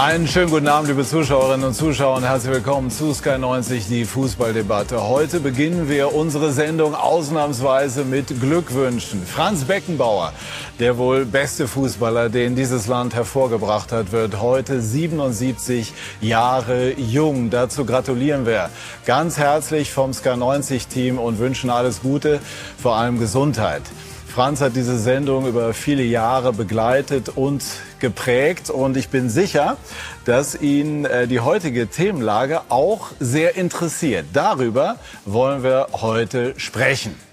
Einen schönen guten Abend, liebe Zuschauerinnen und Zuschauer und herzlich willkommen zu Sky 90, die Fußballdebatte. Heute beginnen wir unsere Sendung ausnahmsweise mit Glückwünschen. Franz Beckenbauer, der wohl beste Fußballer, den dieses Land hervorgebracht hat, wird heute 77 Jahre jung. Dazu gratulieren wir ganz herzlich vom Sky 90 Team und wünschen alles Gute, vor allem Gesundheit. Franz hat diese Sendung über viele Jahre begleitet und geprägt und ich bin sicher, dass ihn äh, die heutige Themenlage auch sehr interessiert. Darüber wollen wir heute sprechen.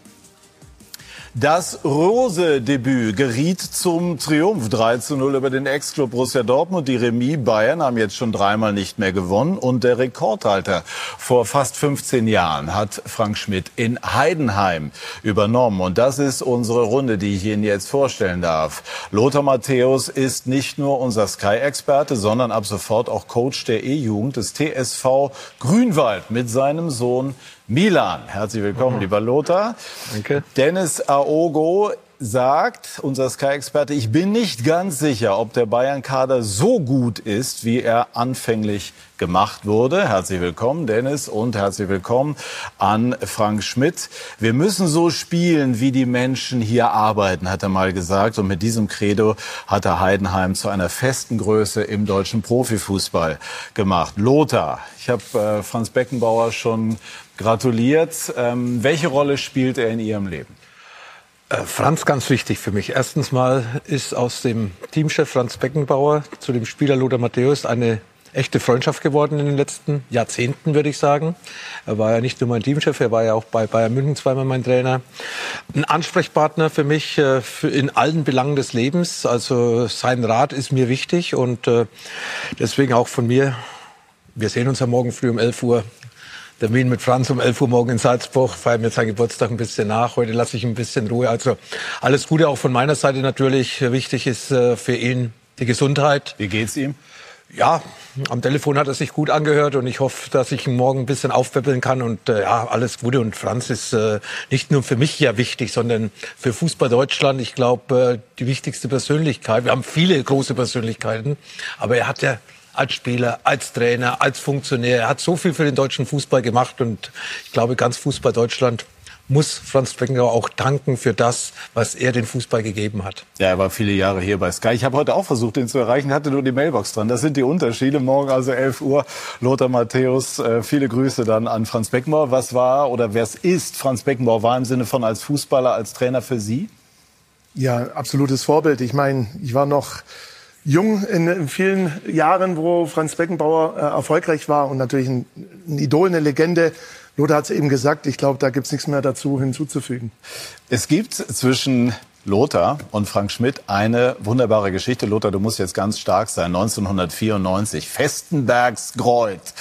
Das Rose-Debüt geriet zum Triumph 3 zu 0 über den Ex-Club Borussia Dortmund. Die Remis Bayern haben jetzt schon dreimal nicht mehr gewonnen. Und der Rekordhalter vor fast 15 Jahren hat Frank Schmidt in Heidenheim übernommen. Und das ist unsere Runde, die ich Ihnen jetzt vorstellen darf. Lothar Matthäus ist nicht nur unser Sky-Experte, sondern ab sofort auch Coach der E-Jugend des TSV Grünwald mit seinem Sohn Milan. Herzlich willkommen, lieber Lothar. Danke. Dennis Aogo sagt, unser Sky-Experte, ich bin nicht ganz sicher, ob der Bayern-Kader so gut ist, wie er anfänglich gemacht wurde. Herzlich willkommen, Dennis, und herzlich willkommen an Frank Schmidt. Wir müssen so spielen, wie die Menschen hier arbeiten, hat er mal gesagt. Und mit diesem Credo hat er Heidenheim zu einer festen Größe im deutschen Profifußball gemacht. Lothar, ich habe äh, Franz Beckenbauer schon gratuliert. Ähm, welche Rolle spielt er in Ihrem Leben? Äh, Franz ganz wichtig für mich. Erstens mal ist aus dem Teamchef Franz Beckenbauer zu dem Spieler Lothar Matthäus eine echte Freundschaft geworden in den letzten Jahrzehnten, würde ich sagen. Er war ja nicht nur mein Teamchef, er war ja auch bei Bayern München zweimal mein Trainer. Ein Ansprechpartner für mich äh, in allen Belangen des Lebens. Also sein Rat ist mir wichtig und äh, deswegen auch von mir. Wir sehen uns ja morgen früh um 11 Uhr Termin mit Franz um 11 Uhr morgen in Salzburg, feiern mir seinen Geburtstag ein bisschen nach. Heute lasse ich ein bisschen Ruhe. Also alles Gute auch von meiner Seite natürlich. Wichtig ist äh, für ihn die Gesundheit. Wie geht's ihm? Ja, am Telefon hat er sich gut angehört und ich hoffe, dass ich ihn morgen ein bisschen aufpäppeln kann und äh, ja, alles Gute. Und Franz ist äh, nicht nur für mich ja wichtig, sondern für Fußball Deutschland. Ich glaube, äh, die wichtigste Persönlichkeit. Wir haben viele große Persönlichkeiten, aber er hat ja als Spieler, als Trainer, als Funktionär. Er hat so viel für den deutschen Fußball gemacht und ich glaube, ganz Fußball Deutschland muss Franz Beckenbauer auch danken für das, was er den Fußball gegeben hat. Ja, er war viele Jahre hier bei Sky. Ich habe heute auch versucht, ihn zu erreichen, hatte nur die Mailbox dran. Das sind die Unterschiede. Morgen also 11 Uhr. Lothar Matthäus, äh, viele Grüße dann an Franz Beckenbauer. Was war oder wer es ist Franz Beckenbauer war im Sinne von als Fußballer, als Trainer für Sie? Ja, absolutes Vorbild. Ich meine, ich war noch jung in, in, vielen Jahren, wo Franz Beckenbauer äh, erfolgreich war und natürlich ein, ein Idol, eine Legende. Lothar hat es eben gesagt, ich glaube, da gibt es nichts mehr dazu hinzuzufügen. Es gibt zwischen Lothar und Frank Schmidt eine wunderbare Geschichte. Lothar, du musst jetzt ganz stark sein. 1994, Festenbergs Greuth,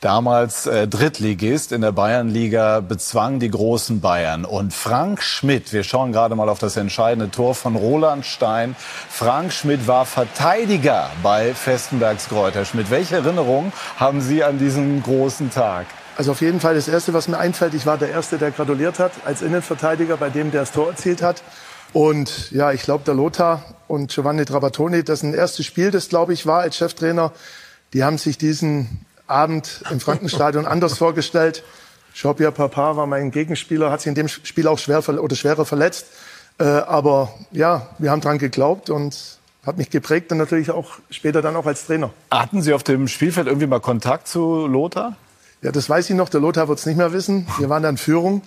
damals äh, Drittligist in der Bayernliga, bezwang die großen Bayern. Und Frank Schmidt, wir schauen gerade mal auf das entscheidende Tor von Roland Stein. Frank Schmidt war Verteidiger bei Festenbergs Greuth. Herr Schmidt, welche Erinnerungen haben Sie an diesen großen Tag? Also auf jeden Fall das Erste, was mir einfällt, ich war der Erste, der gratuliert hat als Innenverteidiger, bei dem der das Tor erzielt hat. Und ja, ich glaube, der Lothar und Giovanni Trapattoni, das ein erstes Spiel, das glaube ich war als Cheftrainer, die haben sich diesen Abend im Frankenstadion anders vorgestellt. Jean-Pierre Papa war mein Gegenspieler, hat sich in dem Spiel auch schwer oder schwerer verletzt. Äh, aber ja, wir haben dran geglaubt und hat mich geprägt und natürlich auch später dann auch als Trainer. Hatten Sie auf dem Spielfeld irgendwie mal Kontakt zu Lothar? Ja, das weiß ich noch. Der Lothar wird es nicht mehr wissen. Wir waren dann Führung.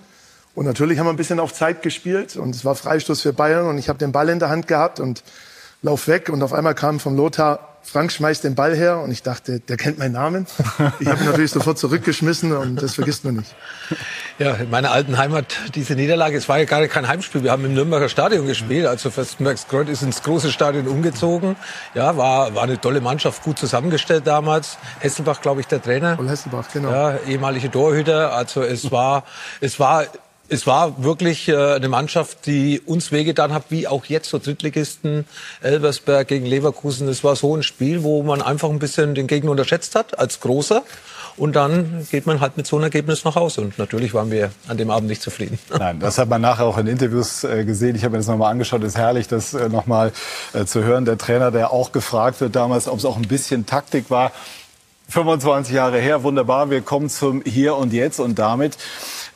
Und natürlich haben wir ein bisschen auf Zeit gespielt und es war Freistoß für Bayern und ich habe den Ball in der Hand gehabt und lauf weg und auf einmal kam vom Lothar Frank schmeißt den Ball her und ich dachte, der kennt meinen Namen. Ich habe ihn natürlich sofort zurückgeschmissen und das vergisst man nicht. Ja, in meiner alten Heimat, diese Niederlage, es war ja gar kein Heimspiel. Wir haben im Nürnberger Stadion gespielt. Also Fürstenbergs Kreuz ist ins große Stadion umgezogen. Ja, war, war eine tolle Mannschaft, gut zusammengestellt damals. Hesselbach, glaube ich, der Trainer. Und Hesselbach, genau. Ja, ehemalige Torhüter. Also es war, es war es war wirklich äh, eine Mannschaft, die uns wehgetan hat, wie auch jetzt so Drittligisten Elversberg gegen Leverkusen. Es war so ein Spiel, wo man einfach ein bisschen den Gegner unterschätzt hat als Großer. Und dann geht man halt mit so einem Ergebnis nach Hause. Und natürlich waren wir an dem Abend nicht zufrieden. Nein, das hat man nachher auch in Interviews äh, gesehen. Ich habe mir das nochmal angeschaut. Es ist herrlich, das äh, nochmal äh, zu hören. Der Trainer, der auch gefragt wird damals, ob es auch ein bisschen Taktik war. 25 Jahre her, wunderbar. Wir kommen zum Hier und Jetzt und damit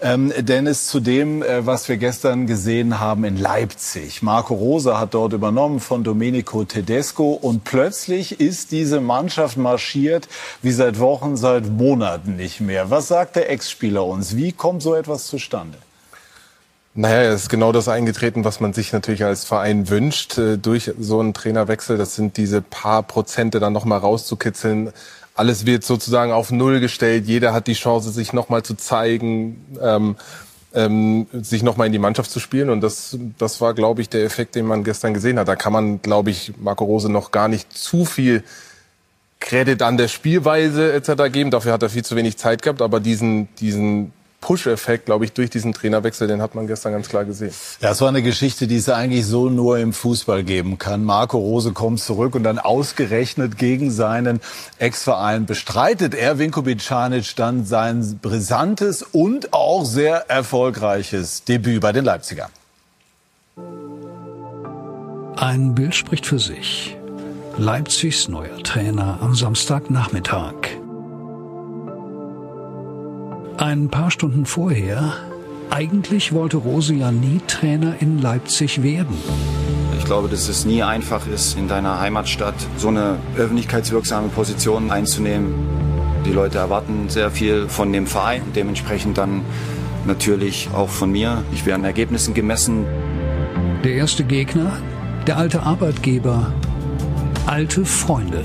ähm, Dennis, zu dem, äh, was wir gestern gesehen haben in Leipzig. Marco Rosa hat dort übernommen von Domenico Tedesco und plötzlich ist diese Mannschaft marschiert wie seit Wochen, seit Monaten nicht mehr. Was sagt der Ex-Spieler uns? Wie kommt so etwas zustande? Naja, es ist genau das eingetreten, was man sich natürlich als Verein wünscht, äh, durch so einen Trainerwechsel. Das sind diese paar Prozente dann nochmal rauszukitzeln alles wird sozusagen auf Null gestellt. Jeder hat die Chance, sich nochmal zu zeigen, ähm, ähm, sich nochmal in die Mannschaft zu spielen. Und das, das war, glaube ich, der Effekt, den man gestern gesehen hat. Da kann man, glaube ich, Marco Rose noch gar nicht zu viel Credit an der Spielweise etc. geben. Dafür hat er viel zu wenig Zeit gehabt. Aber diesen, diesen Push-Effekt, glaube ich, durch diesen Trainerwechsel, den hat man gestern ganz klar gesehen. Ja, es war eine Geschichte, die es eigentlich so nur im Fußball geben kann. Marco Rose kommt zurück und dann ausgerechnet gegen seinen Ex-Verein bestreitet er Vinko Bicanic dann sein brisantes und auch sehr erfolgreiches Debüt bei den Leipzigern. Ein Bild spricht für sich. Leipzigs neuer Trainer am Samstagnachmittag. Ein paar Stunden vorher, eigentlich wollte Rose ja nie Trainer in Leipzig werden. Ich glaube, dass es nie einfach ist, in deiner Heimatstadt so eine öffentlichkeitswirksame Position einzunehmen. Die Leute erwarten sehr viel von dem Verein, dementsprechend dann natürlich auch von mir. Ich werde an Ergebnissen gemessen. Der erste Gegner, der alte Arbeitgeber, alte Freunde.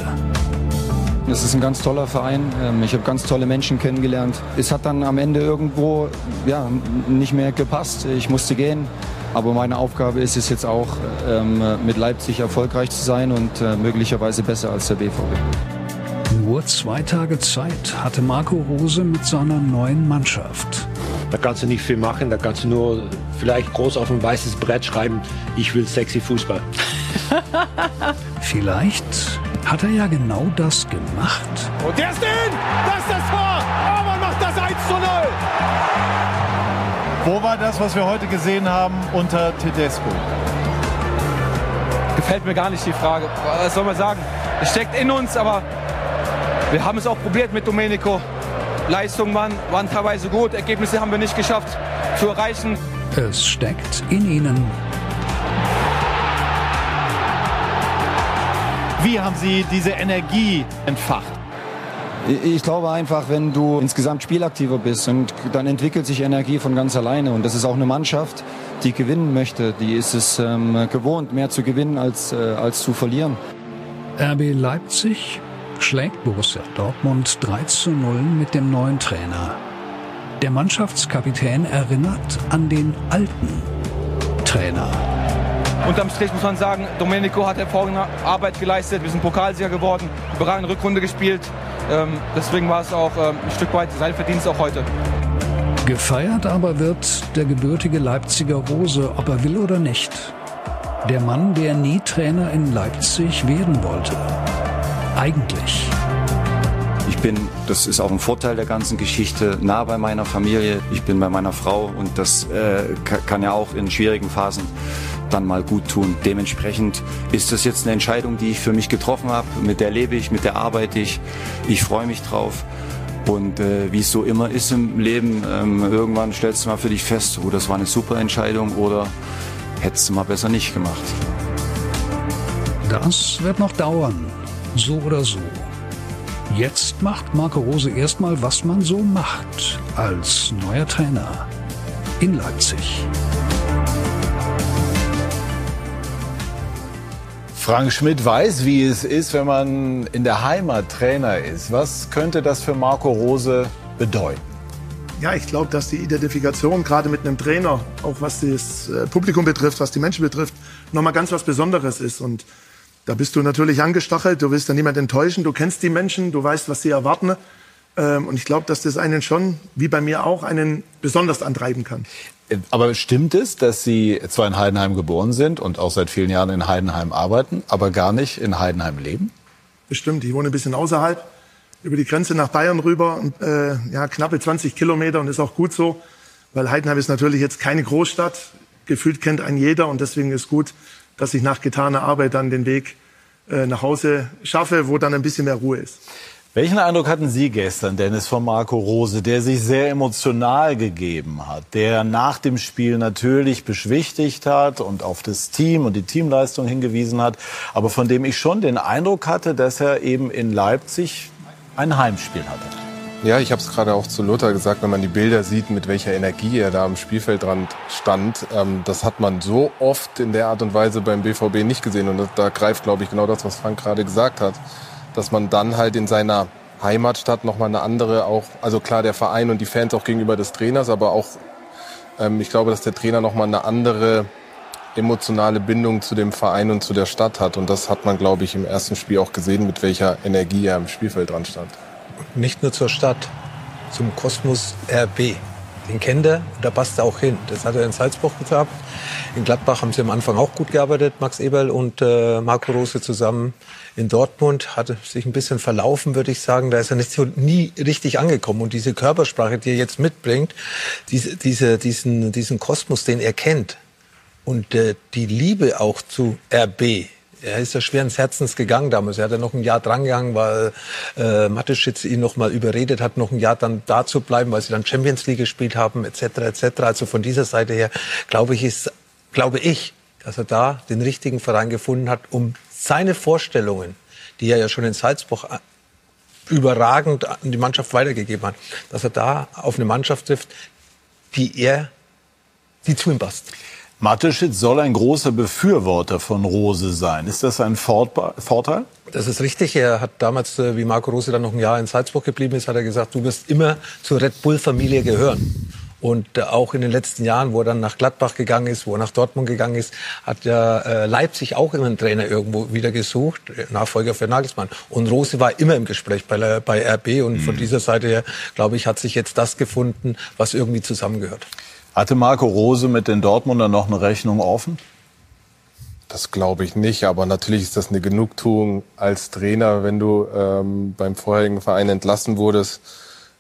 Es ist ein ganz toller Verein. Ähm, ich habe ganz tolle Menschen kennengelernt. Es hat dann am Ende irgendwo ja, nicht mehr gepasst. Ich musste gehen. Aber meine Aufgabe ist es jetzt auch, ähm, mit Leipzig erfolgreich zu sein und äh, möglicherweise besser als der BVB. Nur zwei Tage Zeit hatte Marco Rose mit seiner neuen Mannschaft. Da kannst du nicht viel machen, da kannst du nur vielleicht groß auf ein weißes Brett schreiben, ich will sexy Fußball. Vielleicht hat er ja genau das gemacht. Und der ist in! Das ist das Tor! Aber macht das 1 zu 0! Wo war das, was wir heute gesehen haben unter Tedesco? Gefällt mir gar nicht die Frage. Was soll man sagen? Es steckt in uns, aber wir haben es auch probiert mit Domenico. Leistungen waren, waren teilweise gut, Ergebnisse haben wir nicht geschafft zu erreichen. Es steckt in ihnen. Wie haben Sie diese Energie entfacht? Ich glaube einfach, wenn du insgesamt spielaktiver bist und dann entwickelt sich Energie von ganz alleine. Und das ist auch eine Mannschaft, die gewinnen möchte. Die ist es ähm, gewohnt, mehr zu gewinnen als, äh, als zu verlieren. RB Leipzig schlägt Borussia Dortmund 3 zu 0 mit dem neuen Trainer. Der Mannschaftskapitän erinnert an den alten Trainer. Unterm Strich muss man sagen, Domenico hat hervorragende Arbeit geleistet. Wir sind Pokalsieger geworden, überragende Rückrunde gespielt. Ähm, deswegen war es auch ähm, ein Stück weit sein Verdienst auch heute. Gefeiert aber wird der gebürtige Leipziger Rose, ob er will oder nicht. Der Mann, der nie Trainer in Leipzig werden wollte. Eigentlich. Ich bin, das ist auch ein Vorteil der ganzen Geschichte, nah bei meiner Familie. Ich bin bei meiner Frau und das äh, kann ja auch in schwierigen Phasen dann mal gut tun. Dementsprechend ist das jetzt eine Entscheidung, die ich für mich getroffen habe. Mit der lebe ich, mit der arbeite ich. Ich freue mich drauf. Und äh, wie es so immer ist im Leben, ähm, irgendwann stellst du mal für dich fest, oh, das war eine super Entscheidung oder hättest du mal besser nicht gemacht. Das wird noch dauern, so oder so. Jetzt macht Marco Rose erstmal, was man so macht als neuer Trainer in Leipzig. Frank Schmidt weiß, wie es ist, wenn man in der Heimat Trainer ist. Was könnte das für Marco Rose bedeuten? Ja, ich glaube, dass die Identifikation gerade mit einem Trainer, auch was das äh, Publikum betrifft, was die Menschen betrifft, nochmal ganz was Besonderes ist. Und da bist du natürlich angestachelt, du willst da niemand enttäuschen, du kennst die Menschen, du weißt, was sie erwarten. Ähm, und ich glaube, dass das einen schon, wie bei mir auch, einen besonders antreiben kann. Aber stimmt es, dass Sie zwar in Heidenheim geboren sind und auch seit vielen Jahren in Heidenheim arbeiten, aber gar nicht in Heidenheim leben? Bestimmt. Ich wohne ein bisschen außerhalb. über die Grenze nach Bayern rüber, äh, ja, knappe 20 Kilometer und ist auch gut so, weil Heidenheim ist natürlich jetzt keine Großstadt, gefühlt kennt ein jeder und deswegen ist gut, dass ich nach getaner Arbeit dann den Weg äh, nach Hause schaffe, wo dann ein bisschen mehr Ruhe ist. Welchen Eindruck hatten Sie gestern, Dennis, von Marco Rose, der sich sehr emotional gegeben hat, der nach dem Spiel natürlich beschwichtigt hat und auf das Team und die Teamleistung hingewiesen hat, aber von dem ich schon den Eindruck hatte, dass er eben in Leipzig ein Heimspiel hatte? Ja, ich habe es gerade auch zu Lothar gesagt, wenn man die Bilder sieht, mit welcher Energie er da am Spielfeldrand stand, ähm, das hat man so oft in der Art und Weise beim BVB nicht gesehen. Und da greift, glaube ich, genau das, was Frank gerade gesagt hat dass man dann halt in seiner Heimatstadt nochmal eine andere auch, also klar der Verein und die Fans auch gegenüber des Trainers, aber auch, ähm, ich glaube, dass der Trainer nochmal eine andere emotionale Bindung zu dem Verein und zu der Stadt hat. Und das hat man, glaube ich, im ersten Spiel auch gesehen, mit welcher Energie er im Spielfeld dran stand. Nicht nur zur Stadt, zum Kosmos RB. Den kennt er und da passt er auch hin. Das hat er in Salzburg gehabt. In Gladbach haben sie am Anfang auch gut gearbeitet, Max Eberl und äh, Marco Rose zusammen. In Dortmund hat sich ein bisschen verlaufen, würde ich sagen. Da ist er nicht so, nie richtig angekommen. Und diese Körpersprache, die er jetzt mitbringt, diese, diese, diesen, diesen Kosmos, den er kennt und äh, die Liebe auch zu RB, er ist ja schweren Herzens gegangen damals. Er hat ja noch ein Jahr drangegangen, weil äh, Mateschitz ihn noch mal überredet hat, noch ein Jahr dann da zu bleiben, weil sie dann Champions League gespielt haben, etc. etc. Also von dieser Seite her glaube ich, ist, glaube ich, dass er da den richtigen Verein gefunden hat, um seine Vorstellungen, die er ja schon in Salzburg äh, überragend an die Mannschaft weitergegeben hat, dass er da auf eine Mannschaft trifft, die er, die zu ihm passt. Mateschitz soll ein großer Befürworter von Rose sein. Ist das ein Vorteil? Das ist richtig. Er hat damals, äh, wie Marco Rose dann noch ein Jahr in Salzburg geblieben ist, hat er gesagt, du wirst immer zur Red Bull-Familie gehören. Und äh, auch in den letzten Jahren, wo er dann nach Gladbach gegangen ist, wo er nach Dortmund gegangen ist, hat ja äh, Leipzig auch immer einen Trainer irgendwo wieder gesucht, Nachfolger für Nagelsmann. Und Rose war immer im Gespräch bei, bei RB. Und mhm. von dieser Seite her, glaube ich, hat sich jetzt das gefunden, was irgendwie zusammengehört. Hatte Marco Rose mit den Dortmunder noch eine Rechnung offen? Das glaube ich nicht, aber natürlich ist das eine Genugtuung als Trainer, wenn du ähm, beim vorherigen Verein entlassen wurdest,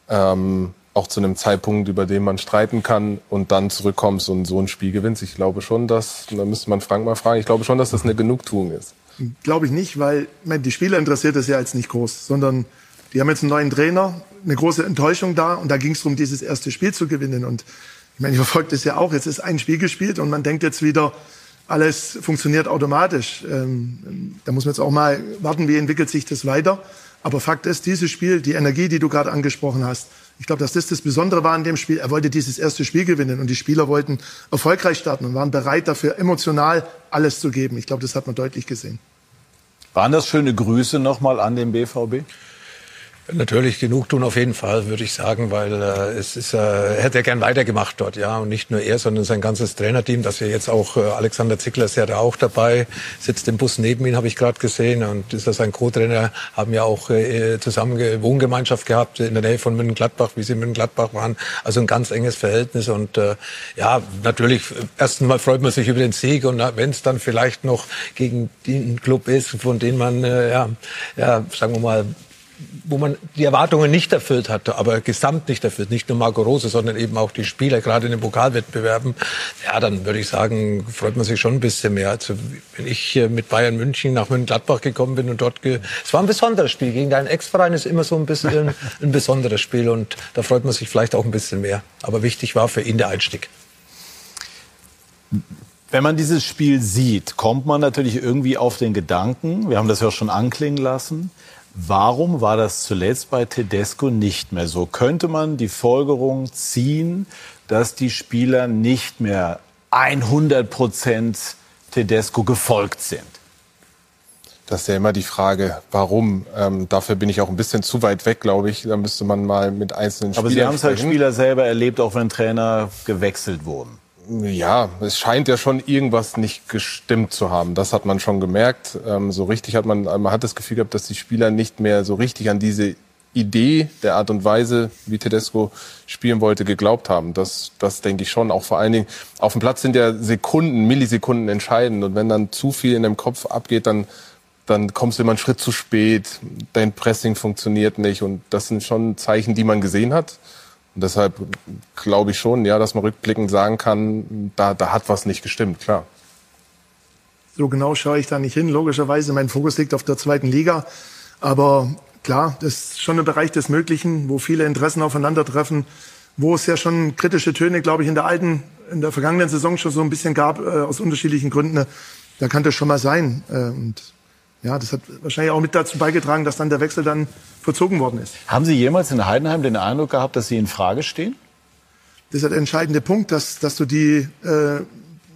ähm, auch zu einem Zeitpunkt, über den man streiten kann und dann zurückkommst und so ein Spiel gewinnst. Ich glaube schon, dass, da müsste man Frank mal fragen, ich glaube schon, dass das eine Genugtuung ist. Glaube ich nicht, weil meine, die Spieler interessiert das ja jetzt nicht groß, sondern die haben jetzt einen neuen Trainer, eine große Enttäuschung da und da ging es darum, dieses erste Spiel zu gewinnen und ich meine, ich verfolge das ja auch. Jetzt ist ein Spiel gespielt und man denkt jetzt wieder, alles funktioniert automatisch. Ähm, da muss man jetzt auch mal warten, wie entwickelt sich das weiter. Aber Fakt ist, dieses Spiel, die Energie, die du gerade angesprochen hast, ich glaube, dass das das Besondere war an dem Spiel. Er wollte dieses erste Spiel gewinnen und die Spieler wollten erfolgreich starten und waren bereit dafür, emotional alles zu geben. Ich glaube, das hat man deutlich gesehen. Waren das schöne Grüße nochmal an den BVB? Natürlich genug tun auf jeden Fall, würde ich sagen, weil äh, es ist, äh, er hätte ja gern weitergemacht dort, ja, und nicht nur er, sondern sein ganzes Trainerteam, das ja jetzt auch äh, Alexander Zickler ist ja da auch dabei, sitzt im Bus neben ihm, habe ich gerade gesehen, und ist ja sein Co-Trainer, haben ja auch äh, zusammen Wohngemeinschaft gehabt in der Nähe von München-Gladbach, wie sie in München-Gladbach waren, also ein ganz enges Verhältnis und äh, ja, natürlich erstens mal freut man sich über den Sieg und wenn es dann vielleicht noch gegen den Club ist, von dem man äh, ja, ja, sagen wir mal wo man die Erwartungen nicht erfüllt hatte, aber gesamt nicht erfüllt, nicht nur Marco Rose, sondern eben auch die Spieler, gerade in den Pokalwettbewerben, ja, dann würde ich sagen, freut man sich schon ein bisschen mehr. Also, wenn ich mit Bayern München nach München-Gladbach gekommen bin und dort, ge es war ein besonderes Spiel. Gegen deinen Ex-Verein ist immer so ein bisschen ein besonderes Spiel und da freut man sich vielleicht auch ein bisschen mehr. Aber wichtig war für ihn der Einstieg. Wenn man dieses Spiel sieht, kommt man natürlich irgendwie auf den Gedanken, wir haben das ja schon anklingen lassen, Warum war das zuletzt bei Tedesco nicht mehr so? Könnte man die Folgerung ziehen, dass die Spieler nicht mehr 100 Prozent Tedesco gefolgt sind? Das ist ja immer die Frage, warum. Ähm, dafür bin ich auch ein bisschen zu weit weg, glaube ich. Da müsste man mal mit einzelnen Spielern Aber Sie haben es als Spieler selber erlebt, auch wenn Trainer gewechselt wurden. Ja, es scheint ja schon irgendwas nicht gestimmt zu haben. Das hat man schon gemerkt. Ähm, so richtig hat man, man hat das Gefühl gehabt, dass die Spieler nicht mehr so richtig an diese Idee der Art und Weise, wie Tedesco spielen wollte, geglaubt haben. Das, das denke ich schon. Auch vor allen Dingen auf dem Platz sind ja Sekunden, Millisekunden entscheidend. Und wenn dann zu viel in dem Kopf abgeht, dann dann kommst du immer einen Schritt zu spät, dein Pressing funktioniert nicht und das sind schon Zeichen, die man gesehen hat. Und deshalb glaube ich schon, ja, dass man rückblickend sagen kann, da, da hat was nicht gestimmt, klar. So genau schaue ich da nicht hin. Logischerweise, mein Fokus liegt auf der zweiten Liga. Aber klar, das ist schon ein Bereich des Möglichen, wo viele Interessen aufeinandertreffen, wo es ja schon kritische Töne, glaube ich, in der alten, in der vergangenen Saison schon so ein bisschen gab, äh, aus unterschiedlichen Gründen. Da kann das schon mal sein. Äh, und ja, das hat wahrscheinlich auch mit dazu beigetragen, dass dann der Wechsel dann verzogen worden ist. Haben Sie jemals in Heidenheim den Eindruck gehabt, dass Sie in Frage stehen? Das ist der entscheidende Punkt, dass, dass du die, äh,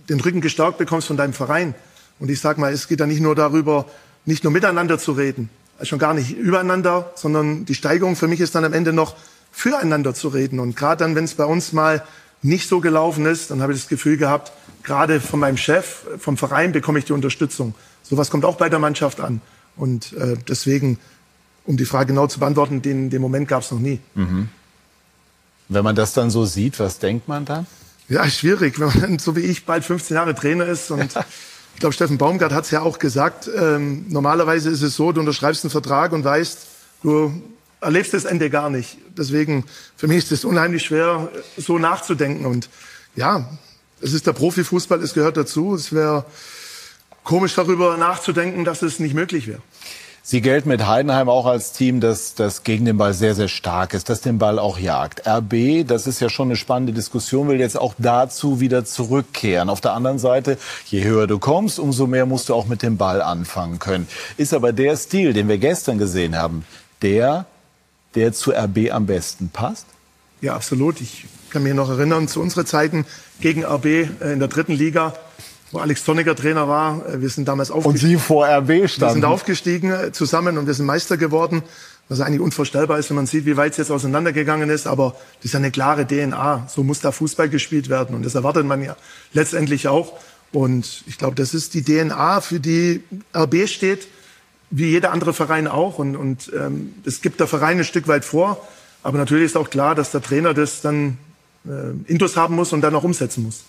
den Rücken gestärkt bekommst von deinem Verein. Und ich sage mal, es geht da nicht nur darüber, nicht nur miteinander zu reden, schon gar nicht übereinander, sondern die Steigerung für mich ist dann am Ende noch füreinander zu reden. Und gerade dann, wenn es bei uns mal nicht so gelaufen ist, dann habe ich das Gefühl gehabt, gerade von meinem Chef, vom Verein bekomme ich die Unterstützung. Sowas kommt auch bei der Mannschaft an. Und äh, deswegen, um die Frage genau zu beantworten, den, den Moment gab es noch nie. Mhm. Wenn man das dann so sieht, was denkt man dann? Ja, schwierig, wenn man dann, so wie ich bald 15 Jahre Trainer ist und ich glaube, Steffen Baumgart hat es ja auch gesagt, ähm, normalerweise ist es so, du unterschreibst einen Vertrag und weißt, du erlebst das Ende gar nicht. Deswegen, für mich ist es unheimlich schwer, so nachzudenken. Und ja, es ist der Profifußball, es gehört dazu. Es wäre komisch darüber nachzudenken, dass es nicht möglich wäre. Sie gelten mit Heidenheim auch als Team, das, das gegen den Ball sehr, sehr stark ist, das den Ball auch jagt. RB, das ist ja schon eine spannende Diskussion, will jetzt auch dazu wieder zurückkehren. Auf der anderen Seite, je höher du kommst, umso mehr musst du auch mit dem Ball anfangen können. Ist aber der Stil, den wir gestern gesehen haben, der, der zu RB am besten passt? Ja, absolut. Ich kann mich noch erinnern zu unseren Zeiten gegen RB äh, in der dritten Liga wo Alex Tonniger Trainer war. Äh, wir sind damals aufgestiegen. Und Sie vor RB standen. Wir sind aufgestiegen äh, zusammen und wir sind Meister geworden. Was eigentlich unvorstellbar ist, wenn man sieht, wie weit es jetzt auseinandergegangen ist. Aber das ist eine klare DNA. So muss da Fußball gespielt werden. Und das erwartet man ja letztendlich auch. Und ich glaube, das ist die DNA, für die RB steht, wie jeder andere Verein auch. Und, und ähm, das gibt der Verein ein Stück weit vor. Aber natürlich ist auch klar, dass der Trainer das dann äh, Intus haben muss und dann auch umsetzen muss.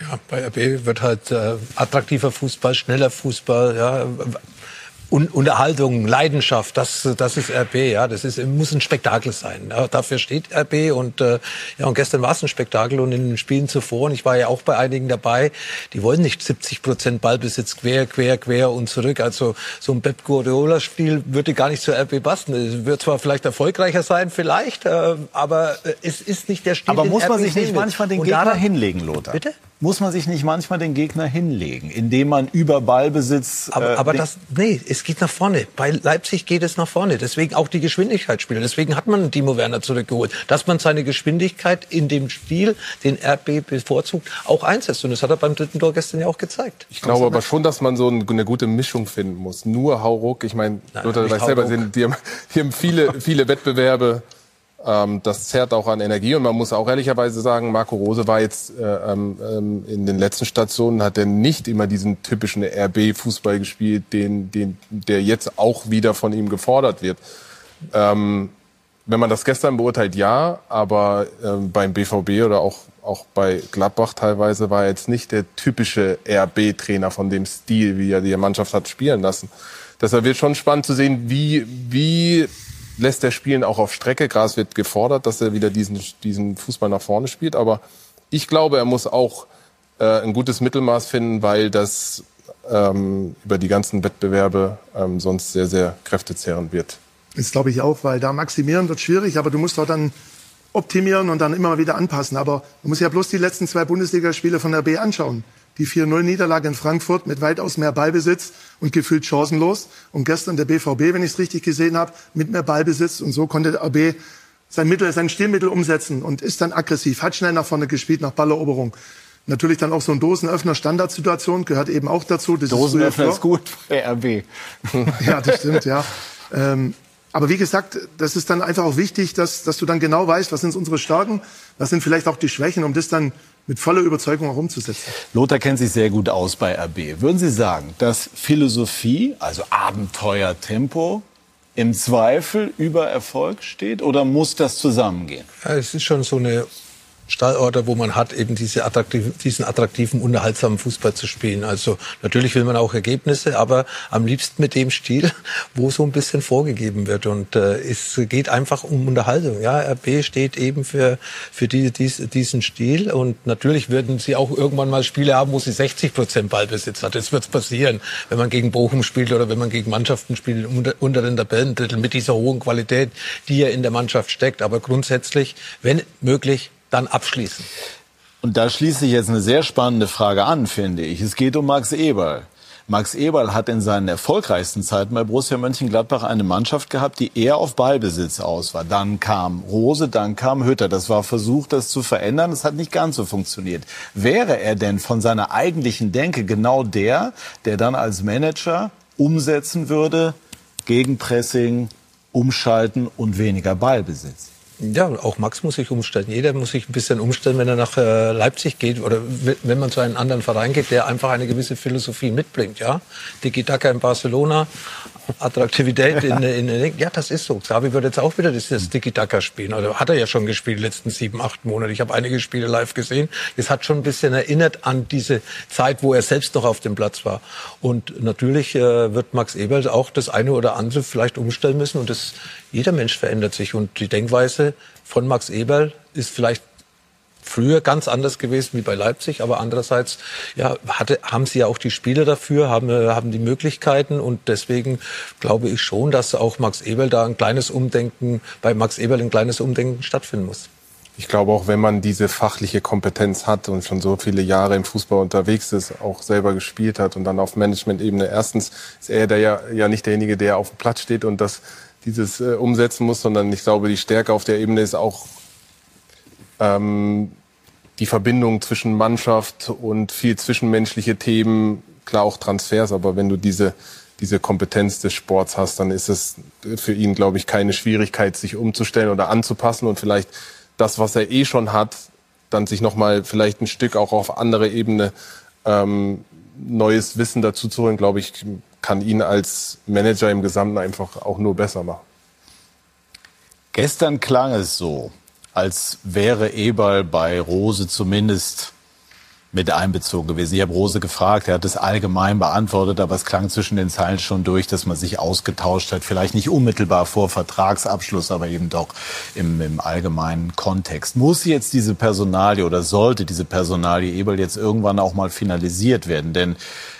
Ja, bei RB wird halt äh, attraktiver Fußball, schneller Fußball, ja, Un Unterhaltung, Leidenschaft, das, das ist RB, ja, das ist, muss ein Spektakel sein. Ja, dafür steht RB und äh, ja, und gestern war es ein Spektakel und in den Spielen zuvor, und ich war ja auch bei einigen dabei, die wollen nicht 70 Prozent Ballbesitz quer, quer, quer und zurück. Also so ein Pep Guardiola-Spiel würde gar nicht zur RB passen. Es wird zwar vielleicht erfolgreicher sein, vielleicht, äh, aber es ist nicht der Stil. Aber muss man sich nicht manchmal den Gegner hinlegen, Lothar? Bitte? Muss man sich nicht manchmal den Gegner hinlegen, indem man über Ballbesitz. Aber, äh, aber das, nee, es geht nach vorne. Bei Leipzig geht es nach vorne. Deswegen auch die Geschwindigkeitsspieler. Deswegen hat man Timo Werner zurückgeholt, dass man seine Geschwindigkeit in dem Spiel, den RB bevorzugt, auch einsetzt. Und das hat er beim dritten Tor gestern ja auch gezeigt. Ich glaube aber schon, dass man so eine gute Mischung finden muss. Nur Hauruck. Ich meine, Lothar weiß selber, die haben, die haben viele, viele Wettbewerbe das zerrt auch an Energie und man muss auch ehrlicherweise sagen, Marco Rose war jetzt äh, ähm, ähm in den letzten Stationen, hat er nicht immer diesen typischen RB-Fußball gespielt, den, den, der jetzt auch wieder von ihm gefordert wird. Ähm, wenn man das gestern beurteilt, ja, aber ähm, beim BVB oder auch, auch bei Gladbach teilweise war er jetzt nicht der typische RB-Trainer von dem Stil, wie er die Mannschaft hat spielen lassen. Deshalb wird schon spannend zu sehen, wie, wie lässt er spielen auch auf Strecke. Gras wird gefordert, dass er wieder diesen, diesen Fußball nach vorne spielt. Aber ich glaube, er muss auch äh, ein gutes Mittelmaß finden, weil das ähm, über die ganzen Wettbewerbe ähm, sonst sehr, sehr kräftezehrend wird. Das glaube ich auch, weil da maximieren wird schwierig, aber du musst auch dann optimieren und dann immer wieder anpassen. Aber man muss ja bloß die letzten zwei Bundesligaspiele von der B anschauen die 4-0-Niederlage in Frankfurt mit weitaus mehr Ballbesitz und gefühlt chancenlos. Und gestern der BVB, wenn ich es richtig gesehen habe, mit mehr Ballbesitz. Und so konnte der RB sein Mittel, sein Stilmittel umsetzen und ist dann aggressiv, hat schnell nach vorne gespielt, nach Balleroberung. Natürlich dann auch so ein Dosenöffner Standardsituation gehört eben auch dazu. Das Dosenöffner ist, ist gut bei RB. ja, das stimmt, ja. Ähm, aber wie gesagt, das ist dann einfach auch wichtig, dass, dass du dann genau weißt, was sind unsere Stärken, was sind vielleicht auch die Schwächen, um das dann mit voller Überzeugung auch umzusetzen. Lothar kennt sich sehr gut aus bei RB. Würden Sie sagen, dass Philosophie, also Abenteuer, Tempo, im Zweifel über Erfolg steht oder muss das zusammengehen? Ja, es ist schon so eine Stallorte, wo man hat, eben diese attraktiv, diesen attraktiven, unterhaltsamen Fußball zu spielen. Also natürlich will man auch Ergebnisse, aber am liebsten mit dem Stil, wo so ein bisschen vorgegeben wird. Und äh, es geht einfach um Unterhaltung. Ja, RB steht eben für, für diese, diese, diesen Stil. Und natürlich würden sie auch irgendwann mal Spiele haben, wo sie 60 Prozent Ballbesitz hat. Das wird passieren, wenn man gegen Bochum spielt oder wenn man gegen Mannschaften spielt unter, unter den Tabellendrittel mit dieser hohen Qualität, die ja in der Mannschaft steckt. Aber grundsätzlich, wenn möglich, dann abschließen. Und da schließt sich jetzt eine sehr spannende Frage an, finde ich. Es geht um Max Eberl. Max Eberl hat in seinen erfolgreichsten Zeiten bei Borussia Mönchengladbach eine Mannschaft gehabt, die eher auf Ballbesitz aus war. Dann kam Rose, dann kam Hütter. Das war versucht, das zu verändern. Das hat nicht ganz so funktioniert. Wäre er denn von seiner eigentlichen Denke genau der, der dann als Manager umsetzen würde, Gegenpressing, umschalten und weniger Ballbesitz? Ja, auch Max muss sich umstellen. Jeder muss sich ein bisschen umstellen, wenn er nach äh, Leipzig geht oder wenn man zu einem anderen Verein geht, der einfach eine gewisse Philosophie mitbringt. Ja, Tiki Taka in Barcelona, Attraktivität in, in, in, ja, das ist so. Xavi wird jetzt auch wieder das, das Tiki-Taka spielen. Oder hat er ja schon gespielt, letzten sieben, acht Monate. Ich habe einige Spiele live gesehen. Es hat schon ein bisschen erinnert an diese Zeit, wo er selbst noch auf dem Platz war. Und natürlich äh, wird Max Eberl auch das eine oder andere vielleicht umstellen müssen. Und das, jeder Mensch verändert sich. Und die Denkweise von Max Eberl ist vielleicht früher ganz anders gewesen wie bei Leipzig, aber andererseits ja, hatte, haben sie ja auch die Spieler dafür, haben, äh, haben die Möglichkeiten und deswegen glaube ich schon, dass auch Max Eberl da ein kleines Umdenken, bei Max Eberl ein kleines Umdenken stattfinden muss. Ich glaube auch, wenn man diese fachliche Kompetenz hat und schon so viele Jahre im Fußball unterwegs ist, auch selber gespielt hat und dann auf Management-Ebene, erstens ist er der ja, ja nicht derjenige, der auf dem Platz steht und das dieses äh, umsetzen muss, sondern ich glaube, die Stärke auf der Ebene ist auch ähm, die Verbindung zwischen Mannschaft und viel zwischenmenschliche Themen, klar auch Transfers, aber wenn du diese, diese Kompetenz des Sports hast, dann ist es für ihn, glaube ich, keine Schwierigkeit, sich umzustellen oder anzupassen und vielleicht das, was er eh schon hat, dann sich nochmal vielleicht ein Stück auch auf andere Ebene ähm, neues Wissen dazu zu holen, glaube ich, kann ihn als Manager im Gesamten einfach auch nur besser machen. Gestern klang es so, als wäre Eberl bei Rose zumindest mit einbezogen gewesen. Ich habe Rose gefragt, er hat es allgemein beantwortet, aber es klang zwischen den Zeilen schon durch, dass man sich ausgetauscht hat. Vielleicht nicht unmittelbar vor Vertragsabschluss, aber eben doch im, im allgemeinen Kontext. Muss jetzt diese Personalie oder sollte diese Personalie Eberl jetzt irgendwann auch mal finalisiert werden? Denn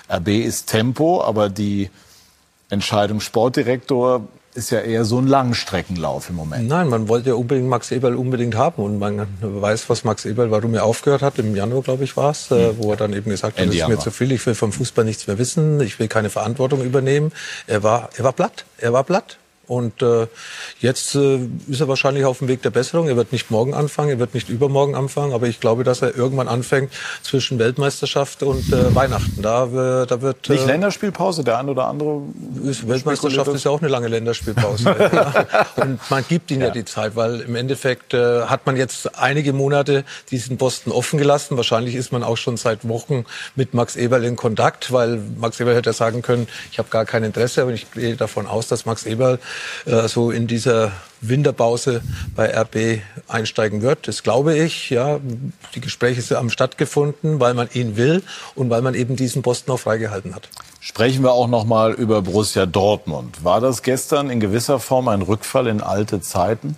RB ist Tempo, aber die Entscheidung Sportdirektor ist ja eher so ein Langstreckenlauf im Moment. Nein, man wollte ja unbedingt Max Eberl unbedingt haben und man weiß, was Max Eberl, warum er aufgehört hat. Im Januar, glaube ich, war es, hm. wo er dann eben gesagt hat, das ist mir zu viel, ich will vom Fußball nichts mehr wissen, ich will keine Verantwortung übernehmen. Er war, er war platt, er war platt. Und äh, jetzt äh, ist er wahrscheinlich auf dem Weg der Besserung. Er wird nicht morgen anfangen, er wird nicht übermorgen anfangen, aber ich glaube, dass er irgendwann anfängt zwischen Weltmeisterschaft und äh, Weihnachten. Da, äh, da wird äh, nicht Länderspielpause. Der ein oder andere ist, Weltmeisterschaft ist ja auch eine lange Länderspielpause. ja. Und man gibt ihm ja. ja. die Zeit, weil im Endeffekt äh, hat man jetzt einige Monate diesen Posten offen gelassen. Wahrscheinlich ist man auch schon seit Wochen mit Max Eberl in Kontakt, weil Max Eberl hätte sagen können, ich habe gar kein Interesse, aber ich gehe davon aus, dass Max Eberl äh, so in dieser Winterpause bei RB einsteigen wird. Das glaube ich. Ja, die Gespräche haben stattgefunden, weil man ihn will und weil man eben diesen Posten auch freigehalten hat. Sprechen wir auch noch mal über Borussia Dortmund. War das gestern in gewisser Form ein Rückfall in alte Zeiten?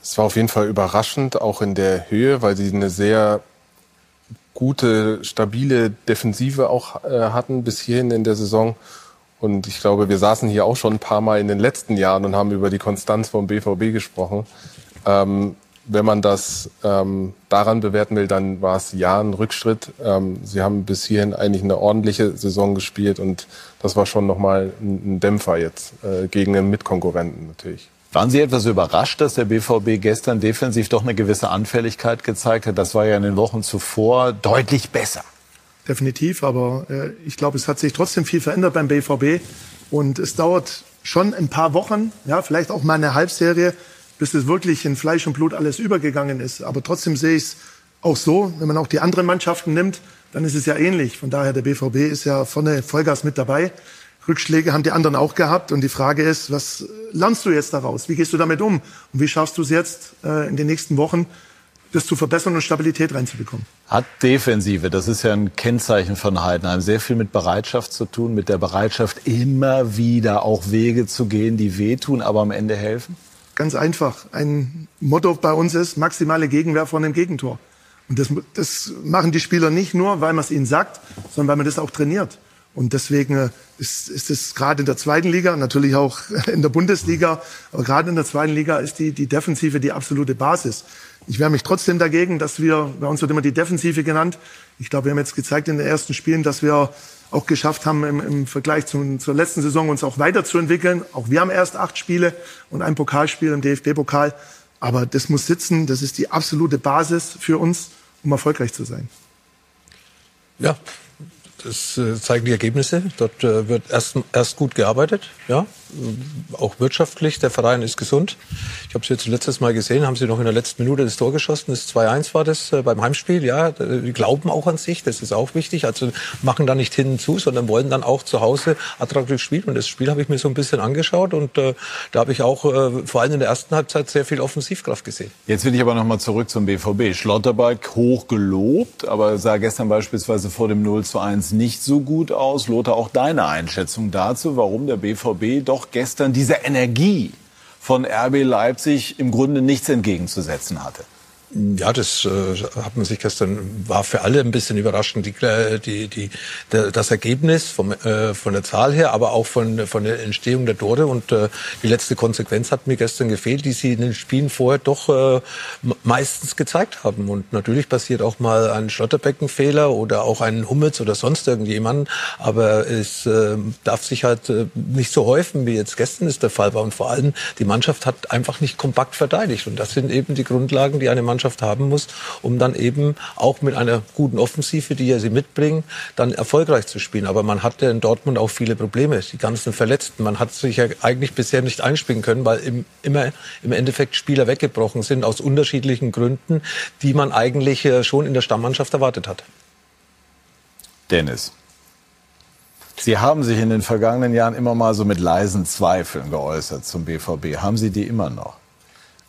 Es war auf jeden Fall überraschend, auch in der Höhe, weil sie eine sehr gute, stabile Defensive auch äh, hatten bis hierhin in der Saison. Und ich glaube, wir saßen hier auch schon ein paar Mal in den letzten Jahren und haben über die Konstanz vom BVB gesprochen. Ähm, wenn man das ähm, daran bewerten will, dann war es ja ein Rückschritt. Ähm, sie haben bis hierhin eigentlich eine ordentliche Saison gespielt und das war schon nochmal ein, ein Dämpfer jetzt äh, gegen einen Mitkonkurrenten natürlich. Waren Sie etwas überrascht, dass der BVB gestern defensiv doch eine gewisse Anfälligkeit gezeigt hat? Das war ja in den Wochen zuvor deutlich besser definitiv. Aber äh, ich glaube, es hat sich trotzdem viel verändert beim BVB. Und es dauert schon ein paar Wochen, ja, vielleicht auch mal eine Halbserie, bis es wirklich in Fleisch und Blut alles übergegangen ist. Aber trotzdem sehe ich es auch so, wenn man auch die anderen Mannschaften nimmt, dann ist es ja ähnlich. Von daher, der BVB ist ja vorne Vollgas mit dabei. Rückschläge haben die anderen auch gehabt. Und die Frage ist, was lernst du jetzt daraus? Wie gehst du damit um? Und wie schaffst du es jetzt äh, in den nächsten Wochen, das zu verbessern und Stabilität reinzubekommen? Hat Defensive, das ist ja ein Kennzeichen von Heidenheim, sehr viel mit Bereitschaft zu tun, mit der Bereitschaft, immer wieder auch Wege zu gehen, die wehtun, aber am Ende helfen? Ganz einfach. Ein Motto bei uns ist maximale Gegenwehr von dem Gegentor. Und das, das machen die Spieler nicht nur, weil man es ihnen sagt, sondern weil man das auch trainiert. Und deswegen äh, ist, ist es gerade in der zweiten Liga, natürlich auch in der Bundesliga, aber gerade in der zweiten Liga ist die, die Defensive die absolute Basis. Ich wehre mich trotzdem dagegen, dass wir, bei uns wird immer die Defensive genannt. Ich glaube, wir haben jetzt gezeigt in den ersten Spielen, dass wir auch geschafft haben, im, im Vergleich zum, zur letzten Saison uns auch weiterzuentwickeln. Auch wir haben erst acht Spiele und ein Pokalspiel im DFB-Pokal. Aber das muss sitzen. Das ist die absolute Basis für uns, um erfolgreich zu sein. Ja, das äh, zeigen die Ergebnisse. Dort äh, wird erst, erst gut gearbeitet, ja, auch wirtschaftlich. Der Verein ist gesund. Ich habe es jetzt letztes Mal gesehen, haben sie noch in der letzten Minute das Tor geschossen. Das 2-1 war das äh, beim Heimspiel. Ja, die glauben auch an sich. Das ist auch wichtig. Also machen da nicht hinten zu, sondern wollen dann auch zu Hause attraktiv spielen. Und das Spiel habe ich mir so ein bisschen angeschaut und äh, da habe ich auch äh, vor allem in der ersten Halbzeit sehr viel Offensivkraft gesehen. Jetzt will ich aber noch mal zurück zum BVB. Schlotterbeck hoch gelobt, aber sah gestern beispielsweise vor dem 0 zu 1 nicht so gut aus. Lothar, auch deine Einschätzung dazu, warum der BVB doch gestern dieser Energie von RB Leipzig im Grunde nichts entgegenzusetzen hatte. Ja, das äh, hat man sich gestern, war für alle ein bisschen überraschend, die, äh, die, die, das Ergebnis vom, äh, von der Zahl her, aber auch von, von der Entstehung der Tore. Und äh, die letzte Konsequenz hat mir gestern gefehlt, die sie in den Spielen vorher doch äh, meistens gezeigt haben. Und natürlich passiert auch mal ein Schlotterbeckenfehler oder auch ein Hummels oder sonst irgendjemand. Aber es äh, darf sich halt äh, nicht so häufen, wie jetzt gestern ist der Fall war. Und vor allem, die Mannschaft hat einfach nicht kompakt verteidigt. Und das sind eben die Grundlagen, die eine Mannschaft Mannschaft haben muss, um dann eben auch mit einer guten Offensive, die ja sie mitbringen, dann erfolgreich zu spielen. Aber man hatte in Dortmund auch viele Probleme, die ganzen Verletzten. Man hat sich ja eigentlich bisher nicht einspielen können, weil im, immer im Endeffekt Spieler weggebrochen sind aus unterschiedlichen Gründen, die man eigentlich äh, schon in der Stammmannschaft erwartet hat. Dennis. Sie haben sich in den vergangenen Jahren immer mal so mit leisen Zweifeln geäußert zum BVB. Haben Sie die immer noch?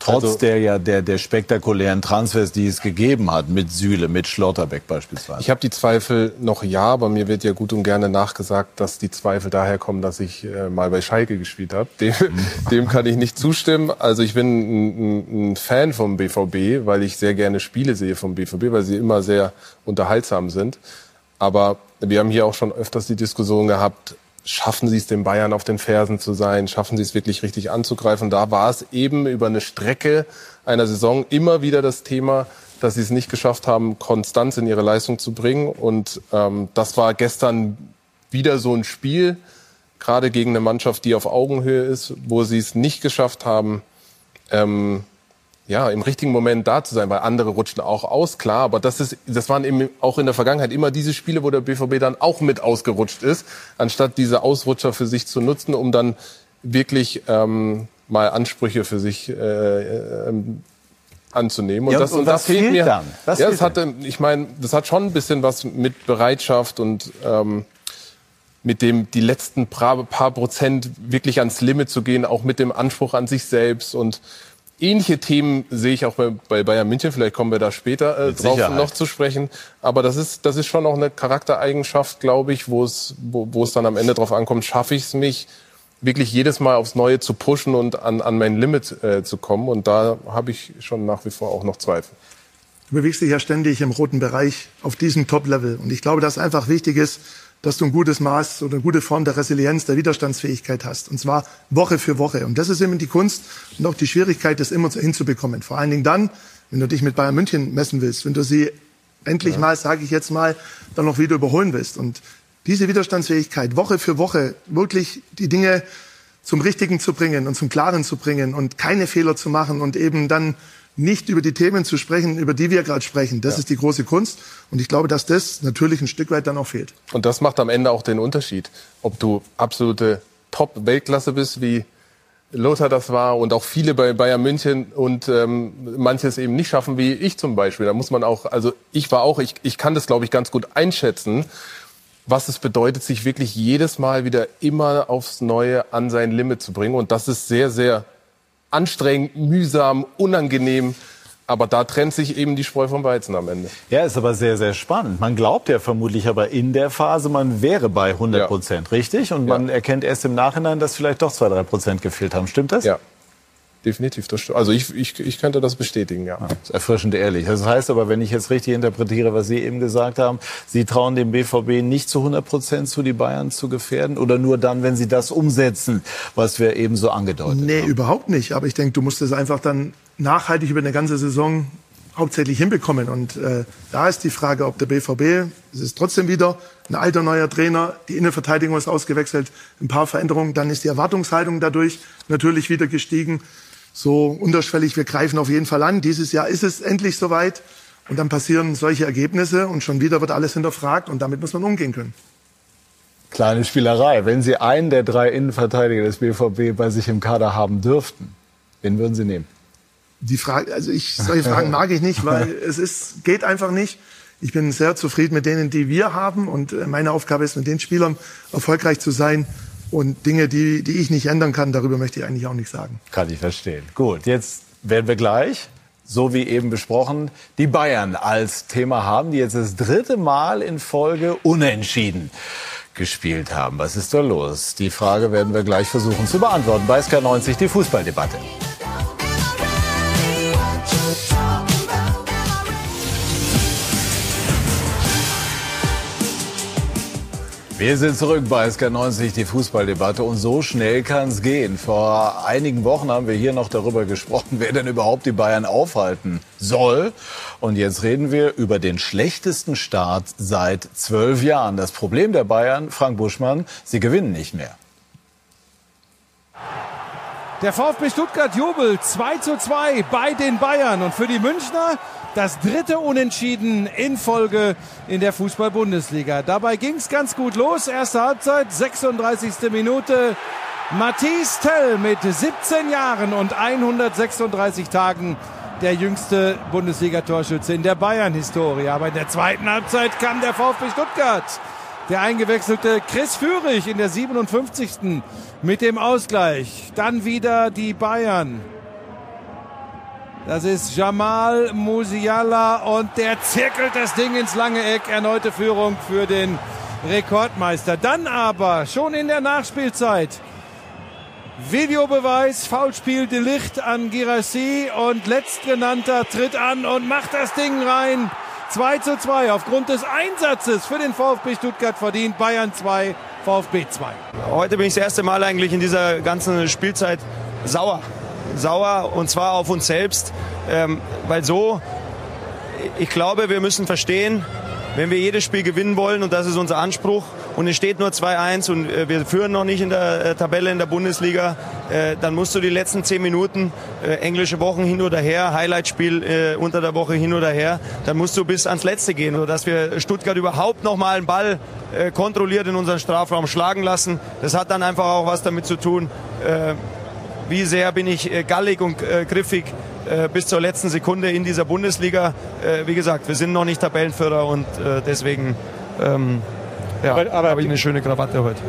Trotz also, der ja der, der spektakulären Transfers, die es gegeben hat, mit Süle, mit Schlotterbeck beispielsweise. Ich habe die Zweifel noch ja, aber mir wird ja gut und gerne nachgesagt, dass die Zweifel daher kommen, dass ich äh, mal bei Schalke gespielt habe. Dem, mhm. dem kann ich nicht zustimmen. Also ich bin ein, ein, Fan vom BVB, weil ich sehr gerne Spiele sehe vom BVB, weil sie immer sehr unterhaltsam sind. Aber wir haben hier auch schon öfters die Diskussion gehabt, schaffen sie es, den Bayern auf den Fersen zu sein, schaffen sie es wirklich richtig anzugreifen. Da war es eben über eine Strecke einer Saison immer wieder das Thema, dass sie es nicht geschafft haben, Konstanz in ihre Leistung zu bringen. Und ähm, das war gestern wieder so ein Spiel, gerade gegen eine Mannschaft, die auf Augenhöhe ist, wo sie es nicht geschafft haben, ähm, ja, im richtigen Moment da zu sein, weil andere rutschen auch aus, klar. Aber das ist, das waren eben auch in der Vergangenheit immer diese Spiele, wo der BVB dann auch mit ausgerutscht ist, anstatt diese Ausrutscher für sich zu nutzen, um dann wirklich ähm, mal Ansprüche für sich äh, äh, anzunehmen. Und, ja, das, und, und das fehlt mir. Dann? Was ja, das hatte, ich meine, das hat schon ein bisschen was mit Bereitschaft und ähm, mit dem die letzten paar, paar Prozent wirklich ans Limit zu gehen, auch mit dem Anspruch an sich selbst und Ähnliche Themen sehe ich auch bei, bei Bayern München. Vielleicht kommen wir da später äh, drauf Sicherheit. noch zu sprechen. Aber das ist, das ist schon noch eine Charaktereigenschaft, glaube ich, wo es, wo, wo es dann am Ende drauf ankommt. Schaffe ich es mich, wirklich jedes Mal aufs Neue zu pushen und an, an mein Limit äh, zu kommen. Und da habe ich schon nach wie vor auch noch Zweifel. Du bewegst dich ja ständig im roten Bereich auf diesem Top-Level. Und ich glaube, dass einfach wichtig ist, dass du ein gutes Maß oder eine gute Form der Resilienz, der Widerstandsfähigkeit hast. Und zwar Woche für Woche. Und das ist eben die Kunst und auch die Schwierigkeit, das immer hinzubekommen. Vor allen Dingen dann, wenn du dich mit Bayern München messen willst, wenn du sie endlich ja. mal, sage ich jetzt mal, dann noch wieder überholen willst. Und diese Widerstandsfähigkeit, Woche für Woche wirklich die Dinge zum Richtigen zu bringen und zum Klaren zu bringen und keine Fehler zu machen und eben dann nicht über die Themen zu sprechen, über die wir gerade sprechen. Das ja. ist die große Kunst. Und ich glaube, dass das natürlich ein Stück weit dann auch fehlt. Und das macht am Ende auch den Unterschied. Ob du absolute Top-Weltklasse bist, wie Lothar das war und auch viele bei Bayern München und ähm, manches eben nicht schaffen, wie ich zum Beispiel. Da muss man auch, also ich war auch, ich, ich kann das glaube ich ganz gut einschätzen. was es bedeutet, sich wirklich jedes Mal wieder immer aufs Neue an sein Limit zu bringen. Und das ist sehr, sehr anstrengend, mühsam, unangenehm. Aber da trennt sich eben die Spreu vom Weizen am Ende. Ja, ist aber sehr, sehr spannend. Man glaubt ja vermutlich aber in der Phase, man wäre bei 100 Prozent, ja. richtig? Und man ja. erkennt erst im Nachhinein, dass vielleicht doch zwei, drei Prozent gefehlt haben. Stimmt das? Ja. Definitiv, das stimmt. Also ich, ich, ich könnte das bestätigen, ja. Das ist erfrischend ehrlich. Das heißt aber, wenn ich jetzt richtig interpretiere, was Sie eben gesagt haben, Sie trauen dem BVB nicht zu 100 Prozent zu, die Bayern zu gefährden? Oder nur dann, wenn Sie das umsetzen, was wir eben so angedeutet nee, haben? Nee, überhaupt nicht. Aber ich denke, du musst es einfach dann nachhaltig über eine ganze Saison hauptsächlich hinbekommen. Und äh, da ist die Frage, ob der BVB, es ist trotzdem wieder ein alter neuer Trainer, die Innenverteidigung ist ausgewechselt, ein paar Veränderungen, dann ist die Erwartungshaltung dadurch natürlich wieder gestiegen. So unterschwellig, wir greifen auf jeden Fall an. Dieses Jahr ist es endlich soweit. Und dann passieren solche Ergebnisse und schon wieder wird alles hinterfragt und damit muss man umgehen können. Kleine Spielerei. Wenn Sie einen der drei Innenverteidiger des BVB bei sich im Kader haben dürften, wen würden Sie nehmen? die Frage, also ich, solche Fragen mag ich nicht, weil es ist, geht einfach nicht. Ich bin sehr zufrieden mit denen, die wir haben und äh, meine Aufgabe ist, mit den Spielern erfolgreich zu sein. Und Dinge, die, die ich nicht ändern kann, darüber möchte ich eigentlich auch nicht sagen. Kann ich verstehen. Gut, jetzt werden wir gleich, so wie eben besprochen, die Bayern als Thema haben, die jetzt das dritte Mal in Folge unentschieden gespielt haben. Was ist da los? Die Frage werden wir gleich versuchen zu beantworten. Bei SK90 die Fußballdebatte. Wir sind zurück bei SK90, die Fußballdebatte. Und so schnell kann es gehen. Vor einigen Wochen haben wir hier noch darüber gesprochen, wer denn überhaupt die Bayern aufhalten soll. Und jetzt reden wir über den schlechtesten Start seit zwölf Jahren. Das Problem der Bayern, Frank Buschmann, sie gewinnen nicht mehr. Der VfB Stuttgart jubelt 2 zu 2 bei den Bayern. Und für die Münchner das dritte Unentschieden in Folge in der Fußball-Bundesliga. Dabei ging es ganz gut los. Erste Halbzeit, 36. Minute. Matthias Tell mit 17 Jahren und 136 Tagen der jüngste Bundesliga-Torschütze in der Bayern-Historie. Aber in der zweiten Halbzeit kam der VfB Stuttgart. Der eingewechselte Chris Führig in der 57. mit dem Ausgleich. Dann wieder die Bayern. Das ist Jamal Musiala und der zirkelt das Ding ins lange Eck. Erneute Führung für den Rekordmeister. Dann aber schon in der Nachspielzeit Videobeweis, Foulspiel Delicht an Girassi und letztgenannter tritt an und macht das Ding rein. 2 zu 2 aufgrund des Einsatzes für den VfB Stuttgart verdient. Bayern 2, VfB 2. Heute bin ich das erste Mal eigentlich in dieser ganzen Spielzeit sauer sauer und zwar auf uns selbst, ähm, weil so, ich glaube, wir müssen verstehen, wenn wir jedes Spiel gewinnen wollen und das ist unser Anspruch und es steht nur 2-1 und äh, wir führen noch nicht in der äh, Tabelle in der Bundesliga, äh, dann musst du die letzten 10 Minuten, englische Wochen hin oder her, Highlightspiel unter der Woche hin oder her, dann musst du bis ans Letzte gehen, sodass wir Stuttgart überhaupt noch mal einen Ball kontrolliert in unseren Strafraum schlagen lassen. Das hat dann einfach auch was damit zu tun, wie sehr bin ich gallig und griffig bis zur letzten Sekunde in dieser Bundesliga. wie gesagt, wir sind noch nicht Tabellenführer und deswegen ja, habe ich eine schöne Krawatte heute.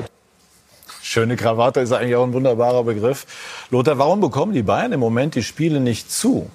Schöne Krawatte ist eigentlich auch ein wunderbarer Begriff. Lothar, warum bekommen die Bayern im Moment die Spiele nicht zu?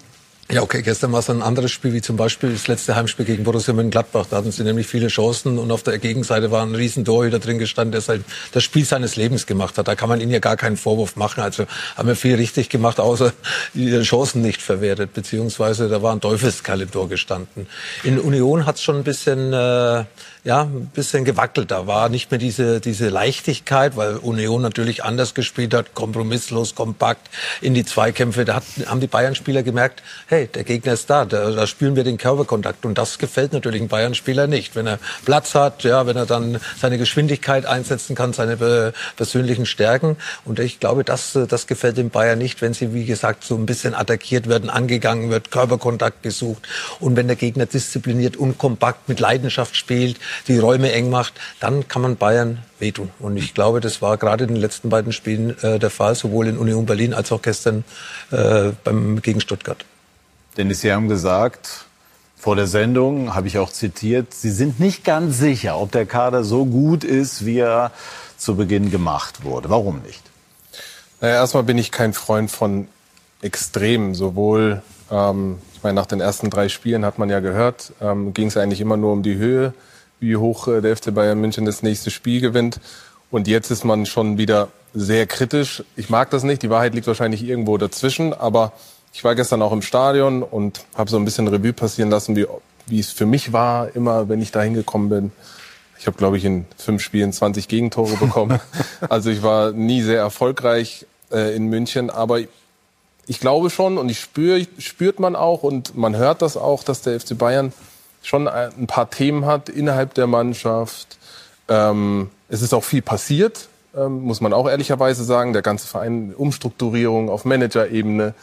Ja, okay, gestern war es ein anderes Spiel, wie zum Beispiel das letzte Heimspiel gegen Borussia Mönchengladbach. Da hatten sie nämlich viele Chancen und auf der Gegenseite war ein riesen Torhüter drin gestanden, der sein, das Spiel seines Lebens gemacht hat. Da kann man ihnen ja gar keinen Vorwurf machen. Also haben wir viel richtig gemacht, außer die Chancen nicht verwertet, beziehungsweise da war ein Teufelskerl im Tor gestanden. In Union hat es schon ein bisschen... Äh, ja, ein bisschen gewackelt. Da war nicht mehr diese, diese Leichtigkeit, weil Union natürlich anders gespielt hat, kompromisslos, kompakt in die Zweikämpfe. Da hat, haben die Bayern-Spieler gemerkt, hey, der Gegner ist da, da, da spüren wir den Körperkontakt. Und das gefällt natürlich einem Bayern-Spieler nicht. Wenn er Platz hat, ja, wenn er dann seine Geschwindigkeit einsetzen kann, seine persönlichen Stärken. Und ich glaube, das, das gefällt dem Bayern nicht, wenn sie, wie gesagt, so ein bisschen attackiert werden, angegangen wird, Körperkontakt gesucht. Und wenn der Gegner diszipliniert und kompakt mit Leidenschaft spielt, die Räume eng macht, dann kann man Bayern wehtun. Und ich glaube, das war gerade in den letzten beiden Spielen äh, der Fall, sowohl in Union Berlin als auch gestern äh, beim, gegen Stuttgart. Denn Sie haben gesagt, Vor der Sendung habe ich auch zitiert, Sie sind nicht ganz sicher, ob der Kader so gut ist, wie er zu Beginn gemacht wurde. Warum nicht? Naja, erstmal bin ich kein Freund von Extremen. Sowohl, ähm, ich meine, nach den ersten drei Spielen hat man ja gehört, ähm, ging es eigentlich immer nur um die Höhe, wie hoch äh, der FC Bayern München das nächste Spiel gewinnt. Und jetzt ist man schon wieder sehr kritisch. Ich mag das nicht. Die Wahrheit liegt wahrscheinlich irgendwo dazwischen. Aber ich war gestern auch im Stadion und habe so ein bisschen Revue passieren lassen, wie, wie es für mich war, immer wenn ich da hingekommen bin. Ich habe, glaube ich, in fünf Spielen 20 Gegentore bekommen. also ich war nie sehr erfolgreich äh, in München. Aber ich glaube schon und ich spüre, spürt man auch und man hört das auch, dass der FC Bayern schon ein paar Themen hat innerhalb der Mannschaft. Ähm, es ist auch viel passiert, ähm, muss man auch ehrlicherweise sagen. Der ganze Verein, Umstrukturierung auf Managerebene.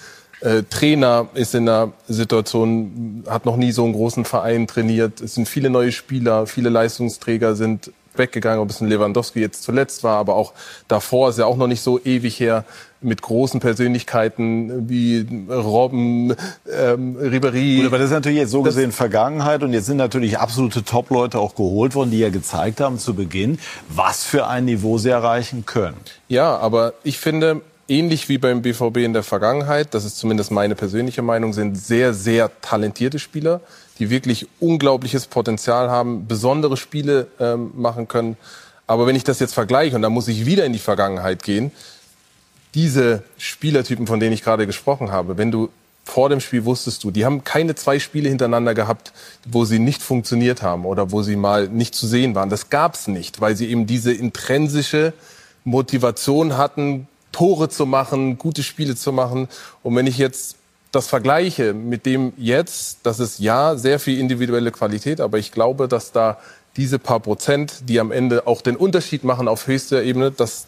Äh, Trainer ist in einer Situation, hat noch nie so einen großen Verein trainiert. Es sind viele neue Spieler, viele Leistungsträger sind weggegangen, ob es ein Lewandowski jetzt zuletzt war, aber auch davor ist ja auch noch nicht so ewig her mit großen Persönlichkeiten wie Robben, ähm, Ribéry. Gut, aber das ist natürlich jetzt so gesehen Vergangenheit und jetzt sind natürlich absolute Top-Leute auch geholt worden, die ja gezeigt haben zu Beginn, was für ein Niveau sie erreichen können. Ja, aber ich finde, ähnlich wie beim BVB in der Vergangenheit, das ist zumindest meine persönliche Meinung, sind sehr, sehr talentierte Spieler, die wirklich unglaubliches Potenzial haben, besondere Spiele ähm, machen können. Aber wenn ich das jetzt vergleiche, und da muss ich wieder in die Vergangenheit gehen, diese Spielertypen, von denen ich gerade gesprochen habe, wenn du vor dem Spiel wusstest du, die haben keine zwei Spiele hintereinander gehabt, wo sie nicht funktioniert haben oder wo sie mal nicht zu sehen waren. Das gab's nicht, weil sie eben diese intrinsische Motivation hatten, Tore zu machen, gute Spiele zu machen. Und wenn ich jetzt das vergleiche mit dem jetzt, das ist ja sehr viel individuelle Qualität, aber ich glaube, dass da diese paar Prozent, die am Ende auch den Unterschied machen auf höchster Ebene, dass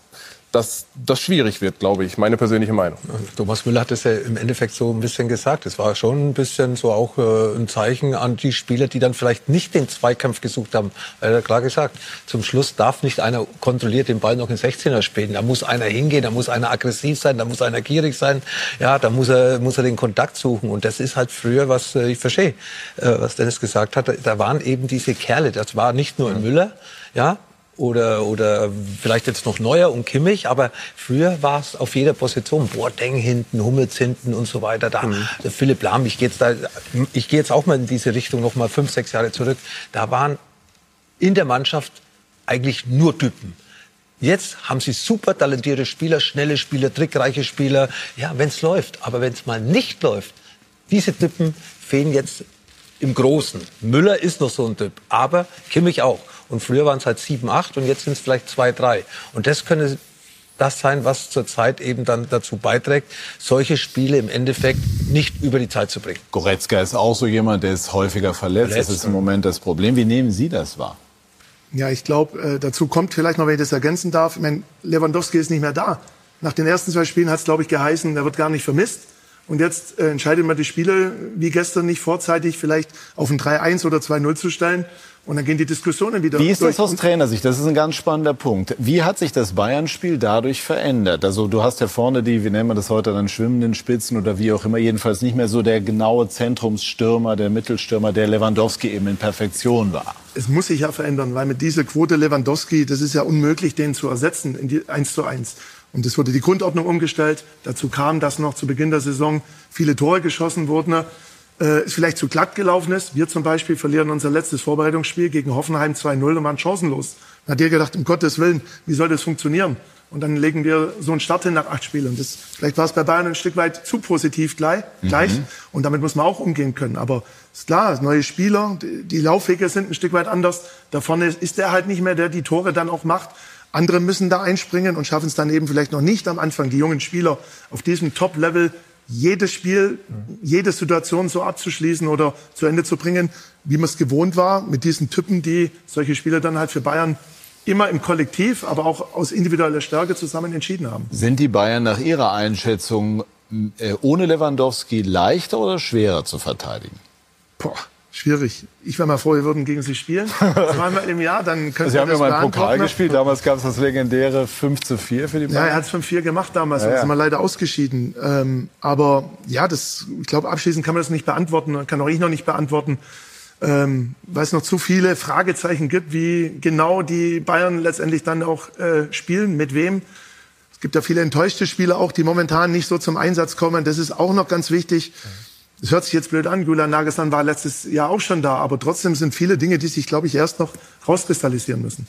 dass das schwierig wird, glaube ich, meine persönliche Meinung. Thomas Müller hat es ja im Endeffekt so ein bisschen gesagt. Es war schon ein bisschen so auch äh, ein Zeichen an die Spieler, die dann vielleicht nicht den Zweikampf gesucht haben. Er hat klar gesagt, zum Schluss darf nicht einer kontrolliert den Ball noch in 16er spielen. Da muss einer hingehen, da muss einer aggressiv sein, da muss einer gierig sein. Ja, da muss er, muss er den Kontakt suchen. Und das ist halt früher, was äh, ich verstehe, äh, was Dennis gesagt hat. Da waren eben diese Kerle. Das war nicht nur ein Müller, ja, oder, oder vielleicht jetzt noch Neuer und Kimmich, aber früher war es auf jeder Position. Boateng hinten, Hummels hinten und so weiter. Da, mhm. Philipp Lahm, ich gehe jetzt, da, ich gehe jetzt auch mal in diese Richtung noch mal fünf, sechs Jahre zurück. Da waren in der Mannschaft eigentlich nur Typen. Jetzt haben sie super talentierte Spieler, schnelle Spieler, trickreiche Spieler. Ja, wenn es läuft. Aber wenn es mal nicht läuft, diese Typen fehlen jetzt im Großen. Müller ist noch so ein Typ, aber Kimmich auch. Und früher waren es halt sieben, acht und jetzt sind es vielleicht zwei, drei. Und das könnte das sein, was zurzeit eben dann dazu beiträgt, solche Spiele im Endeffekt nicht über die Zeit zu bringen. Goretzka ist auch so jemand, der ist häufiger verletzt. verletzt das ist im Moment das Problem. Wie nehmen Sie das wahr? Ja, ich glaube, äh, dazu kommt vielleicht noch, wenn ich das ergänzen darf, ich meine, Lewandowski ist nicht mehr da. Nach den ersten zwei Spielen hat es, glaube ich, geheißen, er wird gar nicht vermisst. Und jetzt äh, entscheidet man die Spiele, wie gestern, nicht vorzeitig vielleicht auf ein 3-1 oder 2-0 zu stellen. Und dann gehen die Diskussionen wieder. Wie ist das aus Trainersicht? Das ist ein ganz spannender Punkt. Wie hat sich das Bayern-Spiel dadurch verändert? Also du hast ja vorne die, wie nennen wir das heute, dann schwimmenden Spitzen oder wie auch immer, jedenfalls nicht mehr so der genaue Zentrumsstürmer, der Mittelstürmer, der Lewandowski eben in Perfektion war. Es muss sich ja verändern, weil mit dieser Quote Lewandowski, das ist ja unmöglich, den zu ersetzen in die 1 zu 1. Und es wurde die Grundordnung umgestellt. Dazu kam, dass noch zu Beginn der Saison viele Tore geschossen wurden äh, es vielleicht zu glatt gelaufen ist. Wir zum Beispiel verlieren unser letztes Vorbereitungsspiel gegen Hoffenheim 2-0 und waren chancenlos. Dann hat der gedacht, um Gottes Willen, wie soll das funktionieren? Und dann legen wir so einen Start hin nach acht Spielen. Das, vielleicht war es bei Bayern ein Stück weit zu positiv gleich. Mhm. gleich. Und damit muss man auch umgehen können. Aber ist klar, neue Spieler, die, die Laufwege sind ein Stück weit anders. Da vorne ist der halt nicht mehr, der die Tore dann auch macht. Andere müssen da einspringen und schaffen es dann eben vielleicht noch nicht am Anfang, die jungen Spieler auf diesem Top-Level jedes Spiel, jede Situation so abzuschließen oder zu Ende zu bringen, wie man es gewohnt war, mit diesen Typen, die solche Spiele dann halt für Bayern immer im Kollektiv, aber auch aus individueller Stärke zusammen entschieden haben. Sind die Bayern nach Ihrer Einschätzung äh, ohne Lewandowski leichter oder schwerer zu verteidigen? Boah, Schwierig. Ich wäre mal froh, wir würden gegen sie spielen. Zweimal im Jahr, dann können Sie haben ja mal einen Pokal gespielt. Damals gab es das legendäre 5 zu 4 für die Ja, er Bayern. hat es 5-4 gemacht damals, Ja, ja, ja. sind wir leider ausgeschieden. Ähm, aber ja, das, ich glaube, abschließend kann man das nicht beantworten, kann auch ich noch nicht beantworten, ähm, weil es noch zu viele Fragezeichen gibt, wie genau die Bayern letztendlich dann auch äh, spielen, mit wem. Es gibt ja viele enttäuschte Spieler auch, die momentan nicht so zum Einsatz kommen. Das ist auch noch ganz wichtig. Das hört sich jetzt blöd an. Julian Nagelsmann war letztes Jahr auch schon da, aber trotzdem sind viele Dinge, die sich, glaube ich, erst noch rauskristallisieren müssen.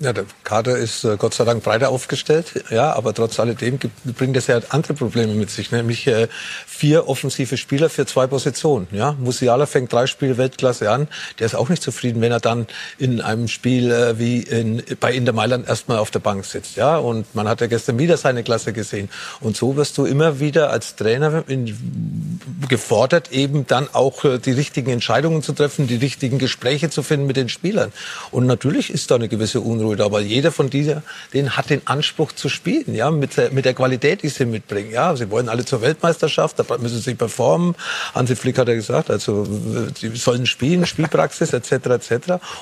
Ja, der Kader ist äh, Gott sei Dank breiter aufgestellt, ja, aber trotz alledem gibt, bringt das ja andere Probleme mit sich, nämlich äh, vier offensive Spieler für zwei Positionen. Ja, Musiala fängt drei Spiele Weltklasse an, der ist auch nicht zufrieden, wenn er dann in einem Spiel äh, wie in, bei Inter Mailand erstmal auf der Bank sitzt. Ja, und man hat ja gestern wieder seine Klasse gesehen. Und so wirst du immer wieder als Trainer in, gefordert, eben dann auch äh, die richtigen Entscheidungen zu treffen, die richtigen Gespräche zu finden mit den Spielern. Und natürlich ist da eine gewisse Unruhe da, aber jeder von dieser, denen hat den Anspruch zu spielen, ja, mit der, mit der Qualität, die sie mitbringen. Ja, sie wollen alle zur Weltmeisterschaft, da müssen sie performen. Hansi Flick hat ja gesagt, also sie sollen spielen, Spielpraxis etc. etc.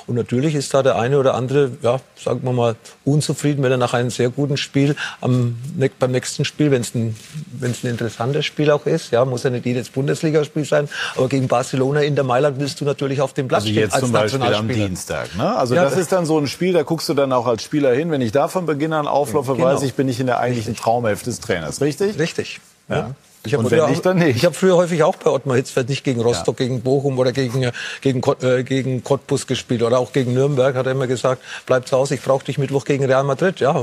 Und natürlich ist da der eine oder andere, ja, sagen wir mal, unzufrieden, wenn er nach einem sehr guten Spiel am, ne- beim nächsten Spiel, wenn es ein, ein interessantes Spiel auch ist, ja, muss ja nicht jedes Bundesligaspiel sein, aber gegen Barcelona in der Mailand willst du natürlich auf dem Platz Also stehen jetzt zum Beispiel am. Dienstag. Ne? Also Ja, das das- ist dann so ein Spiel, da guckst du dann auch als Spieler hin. Wenn ich da von Beginn an auflaufe, Genau. weiß ich, bin ich in der eigentlichen Traumhälfte des Trainers. Richtig? Richtig. Ja. Ich habe Und früher, wenn nicht, dann nicht. Ich habe früher häufig auch bei Ottmar Hitzfeld nicht gegen Rostock, gegen Bochum oder gegen, äh, gegen, äh, gegen Cottbus gespielt oder auch gegen Nürnberg. Hat er immer gesagt, bleib zu Hause, ich brauche dich Mittwoch gegen Real Madrid. Ja,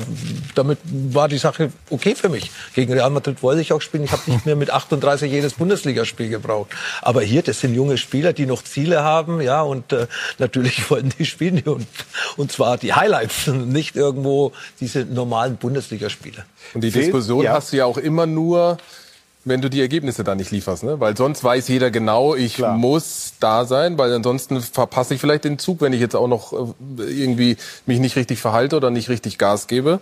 damit war die Sache okay für mich. Gegen Real Madrid wollte ich auch spielen. Ich habe nicht mehr mit 38 jedes Bundesligaspiel gebraucht. Aber hier, das sind junge Spieler, die noch Ziele haben. Ja, und äh, natürlich wollen die spielen. Und, und zwar die Highlights, nicht irgendwo diese normalen Bundesligaspiele. Und die Diskussion ja. hast du ja auch immer nur, wenn du die Ergebnisse da nicht lieferst, ne? Weil sonst weiß jeder genau, ich muss da sein, weil ansonsten verpasse ich vielleicht den Zug, wenn ich jetzt auch noch äh, irgendwie mich nicht richtig verhalte oder nicht richtig Gas gebe.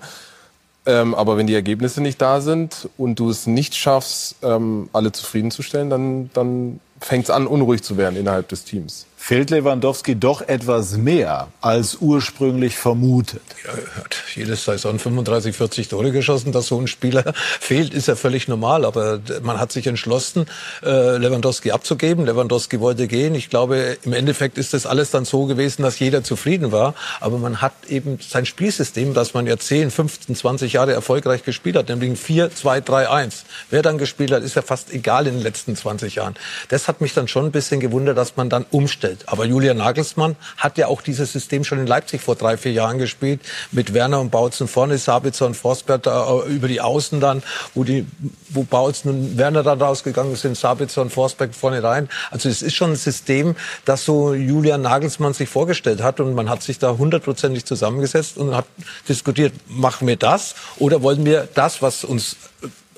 Ähm, aber wenn die Ergebnisse nicht da sind und du es nicht schaffst, ähm, alle zufriedenzustellen, dann, dann fängt es an, unruhig zu werden innerhalb des Teams. Fehlt Lewandowski doch etwas mehr als ursprünglich vermutet. Er hat jede Saison 35, 40 Tore geschossen. Dass so ein Spieler fehlt, ist ja völlig normal. Aber man hat sich entschlossen, äh, Lewandowski abzugeben. Lewandowski wollte gehen. Ich glaube, im Endeffekt ist das alles dann so gewesen, dass jeder zufrieden war. Aber man hat eben sein Spielsystem, das man ja 10, 15, 20 Jahre erfolgreich gespielt hat, nämlich ein 4, 2, 3, 1. Wer dann gespielt hat, ist ja fast egal in den letzten 20 Jahren. Das hat mich dann schon ein bisschen gewundert, dass man dann umstellt. Aber Julian Nagelsmann hat ja auch dieses System schon in Leipzig vor drei, vier Jahren gespielt. Mit Werner und Bautzen vorne, Sabitzer und Forsberg äh, über die Außen dann, wo, die, wo Bautzen und Werner dann rausgegangen sind, Sabitzer und Forsberg vorne rein. Also es ist schon ein System, das so Julian Nagelsmann sich vorgestellt hat. Und man hat sich da hundertprozentig zusammengesetzt und hat diskutiert, machen wir das oder wollen wir das, was uns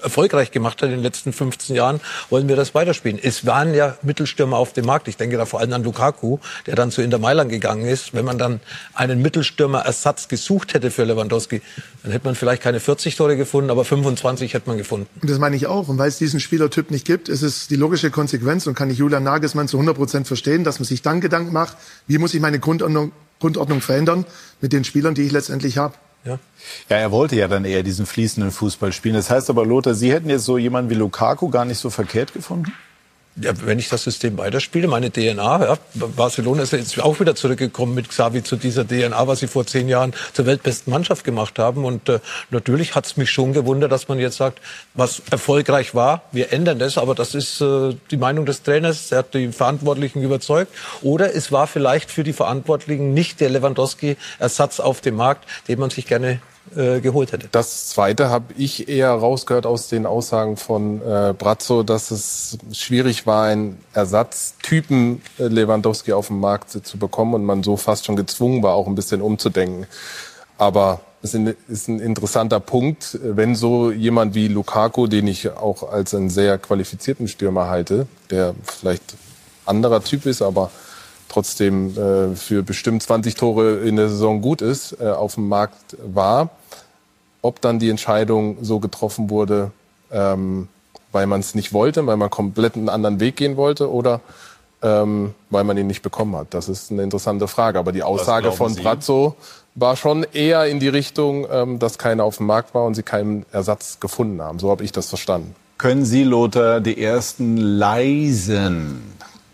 erfolgreich gemacht hat in den letzten 15 Jahren, wollen wir das weiterspielen. Es waren ja Mittelstürmer auf dem Markt. Ich denke da vor allem an Lukaku, der dann zu Inter Mailand gegangen ist. Wenn man dann einen Mittelstürmer-Ersatz gesucht hätte für Lewandowski, dann hätte man vielleicht keine 40 Tore gefunden, aber 25 hätte man gefunden. Und das meine ich auch. Und weil es diesen Spielertyp nicht gibt, ist es die logische Konsequenz und kann ich Julian Nagelsmann zu 100 Prozent verstehen, dass man sich dann Gedanken macht, wie muss ich meine Grundordnung, Grundordnung verändern mit den Spielern, die ich letztendlich habe. Ja. Ja, er wollte ja dann eher diesen fließenden Fußball spielen. Das heißt aber, Lothar, Sie hätten jetzt so jemanden wie Lukaku gar nicht so verkehrt gefunden? Ja, wenn ich das System weiterspiele, meine DNA, ja, Barcelona ist ja jetzt auch wieder zurückgekommen mit Xavi zu dieser DNA, was sie vor zehn Jahren zur weltbesten Mannschaft gemacht haben. Und äh, natürlich hat es mich schon gewundert, dass man jetzt sagt, was erfolgreich war, wir ändern das, aber das ist äh, die Meinung des Trainers, er hat die Verantwortlichen überzeugt. Oder es war vielleicht für die Verantwortlichen nicht der Lewandowski-Ersatz auf dem Markt, den man sich gerne äh, geholt hätte. Das Zweite habe ich eher rausgehört aus den Aussagen von äh, Brazzo, dass es schwierig war, einen Ersatztypen äh, Lewandowski auf dem Markt zu bekommen und man so fast schon gezwungen war, auch ein bisschen umzudenken. Aber es ist ein interessanter Punkt, wenn so jemand wie Lukaku, den ich auch als einen sehr qualifizierten Stürmer halte, der vielleicht anderer Typ ist, aber trotzdem äh, für bestimmt 20 Tore in der Saison gut ist, äh, auf dem Markt war. Ob dann die Entscheidung so getroffen wurde, ähm, weil man es nicht wollte, weil man komplett einen anderen Weg gehen wollte oder ähm, weil man ihn nicht bekommen hat? Das ist eine interessante Frage. Aber die Aussage von Brazzo war schon eher in die Richtung, ähm, dass keiner auf dem Markt war und sie keinen Ersatz gefunden haben. So habe ich das verstanden. Können Sie, Lothar, die ersten leisen